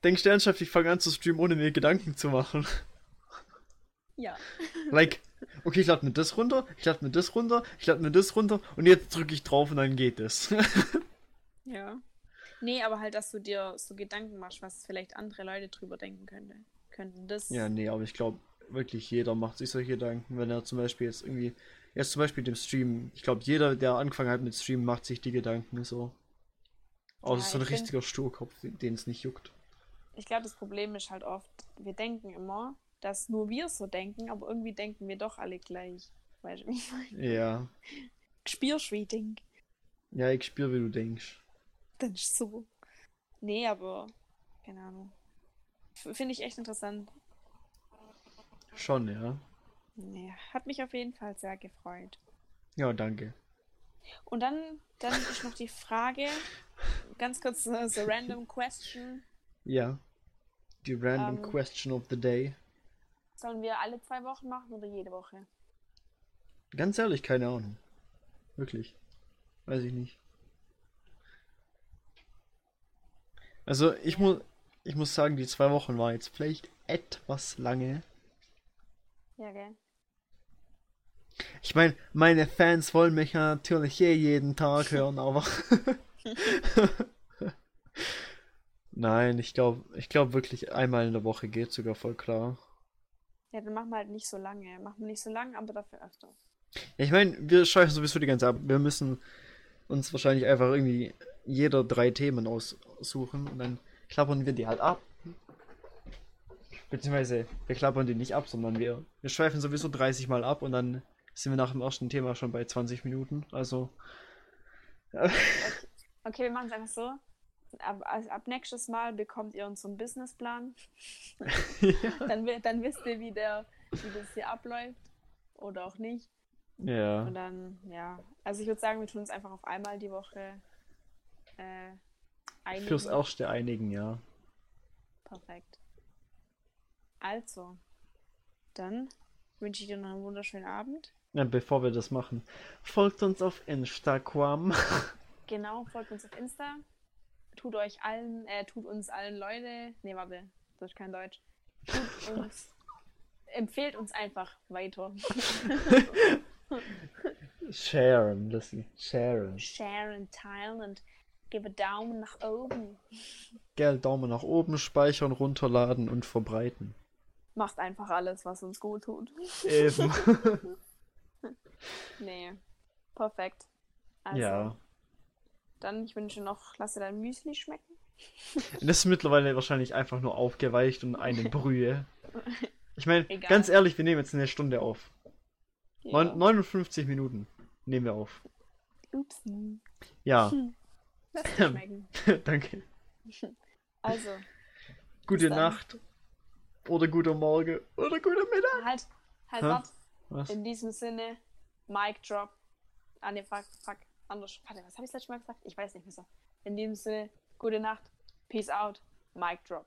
Denkst du ernsthaft, ich fange an zu streamen, ohne mir Gedanken zu machen? ja. Like, Okay, ich lade mir das runter, ich lade mir das runter, ich lade mir das runter und jetzt drücke ich drauf und dann geht es. Ja. Nee, aber halt, dass du dir so Gedanken machst, was vielleicht andere Leute drüber denken könnte, könnten. Das. ja, nee, aber ich glaube, wirklich jeder macht sich solche Gedanken, wenn er zum Beispiel jetzt irgendwie, jetzt zum Beispiel dem Stream, ich glaube, jeder, der angefangen hat mit Stream, macht sich die Gedanken so. Außer Ja, so ein ich find- richtiger Sturkopf, den es nicht juckt. Ich glaube, das Problem ist halt oft, wir denken immer, dass nur wir so denken, aber irgendwie denken wir doch alle gleich. Weißt du, wie ich meine? Ja. Spürst, wie ich denk. Ja, ich spüre, wie du denkst. Dann ist so. Nee, aber keine Ahnung. Finde ich echt interessant. Schon, ja. Nee, hat mich auf jeden Fall sehr gefreut. Ja, danke. Und dann, dann ist noch die Frage, ganz kurz so, so random question. Ja. Die random Ähm. question of the day. Sollen wir alle zwei Wochen machen oder jede Woche? Ganz ehrlich, keine Ahnung. Wirklich. Weiß ich nicht. Also, ich muss, ich muss sagen, die zwei Wochen war jetzt vielleicht etwas lange. Ja, gell? Ich meine, meine Fans wollen mich ja natürlich eh jeden Tag hören, aber. Nein, ich glaube, ich glaube wirklich einmal in der Woche geht sogar voll klar. Ja, dann machen wir halt nicht so lange. Machen wir nicht so lange, aber dafür öfter. Ja, ich meine, wir schweifen sowieso die ganze ab. Wir müssen uns wahrscheinlich einfach irgendwie jeder drei Themen aussuchen und dann klappern wir die halt ab. Beziehungsweise, wir klappern die nicht ab, sondern wir, wir schweifen sowieso 30 Mal ab und dann sind wir nach dem ersten Thema schon bei 20 Minuten. Also, Okay, wir machen es einfach so. Ab, ab nächstes Mal bekommt ihr unseren Businessplan. dann, wi- dann wisst ihr, wie, der, wie das hier abläuft. Oder auch nicht. ja. Und dann, ja. Also ich würde sagen, wir tun uns einfach auf einmal die Woche äh, einigen. Fürs erste einigen, ja. Perfekt. Also, dann wünsche ich dir noch einen wunderschönen Abend. ja. Bevor wir das machen, folgt uns auf Instagram. Genau, folgt uns auf Insta. Tut euch allen, äh, tut uns allen Leute, nee, warte, das ist kein Deutsch. Tut uns, empfehlt uns einfach weiter. Sharon. Sharon. Share and teilen und gebe Daumen nach oben. Gell, Daumen nach oben, speichern, runterladen und verbreiten. Macht einfach alles, was uns gut tut. Eben. Nee, perfekt. Also, ja. Dann, ich wünsche noch, lasse dein Müsli schmecken. Das ist mittlerweile wahrscheinlich einfach nur aufgeweicht und eine Brühe. Ich meine, ganz ehrlich, wir nehmen jetzt eine Stunde auf. Ja. Neun- 59 Minuten nehmen wir auf. Ups. Ja, schmecken. danke. Also, Gute. Nacht. Oder guter Morgen. Oder guter Mittag. halt, halt. Was? In diesem Sinne, Mic drop. Ah, ne, fuck, fuck. Anders. Warte, was habe ich letztes Mal gesagt? Ich weiß nicht mehr so. In diesem Sinne, gute Nacht. Peace out. Mic drop.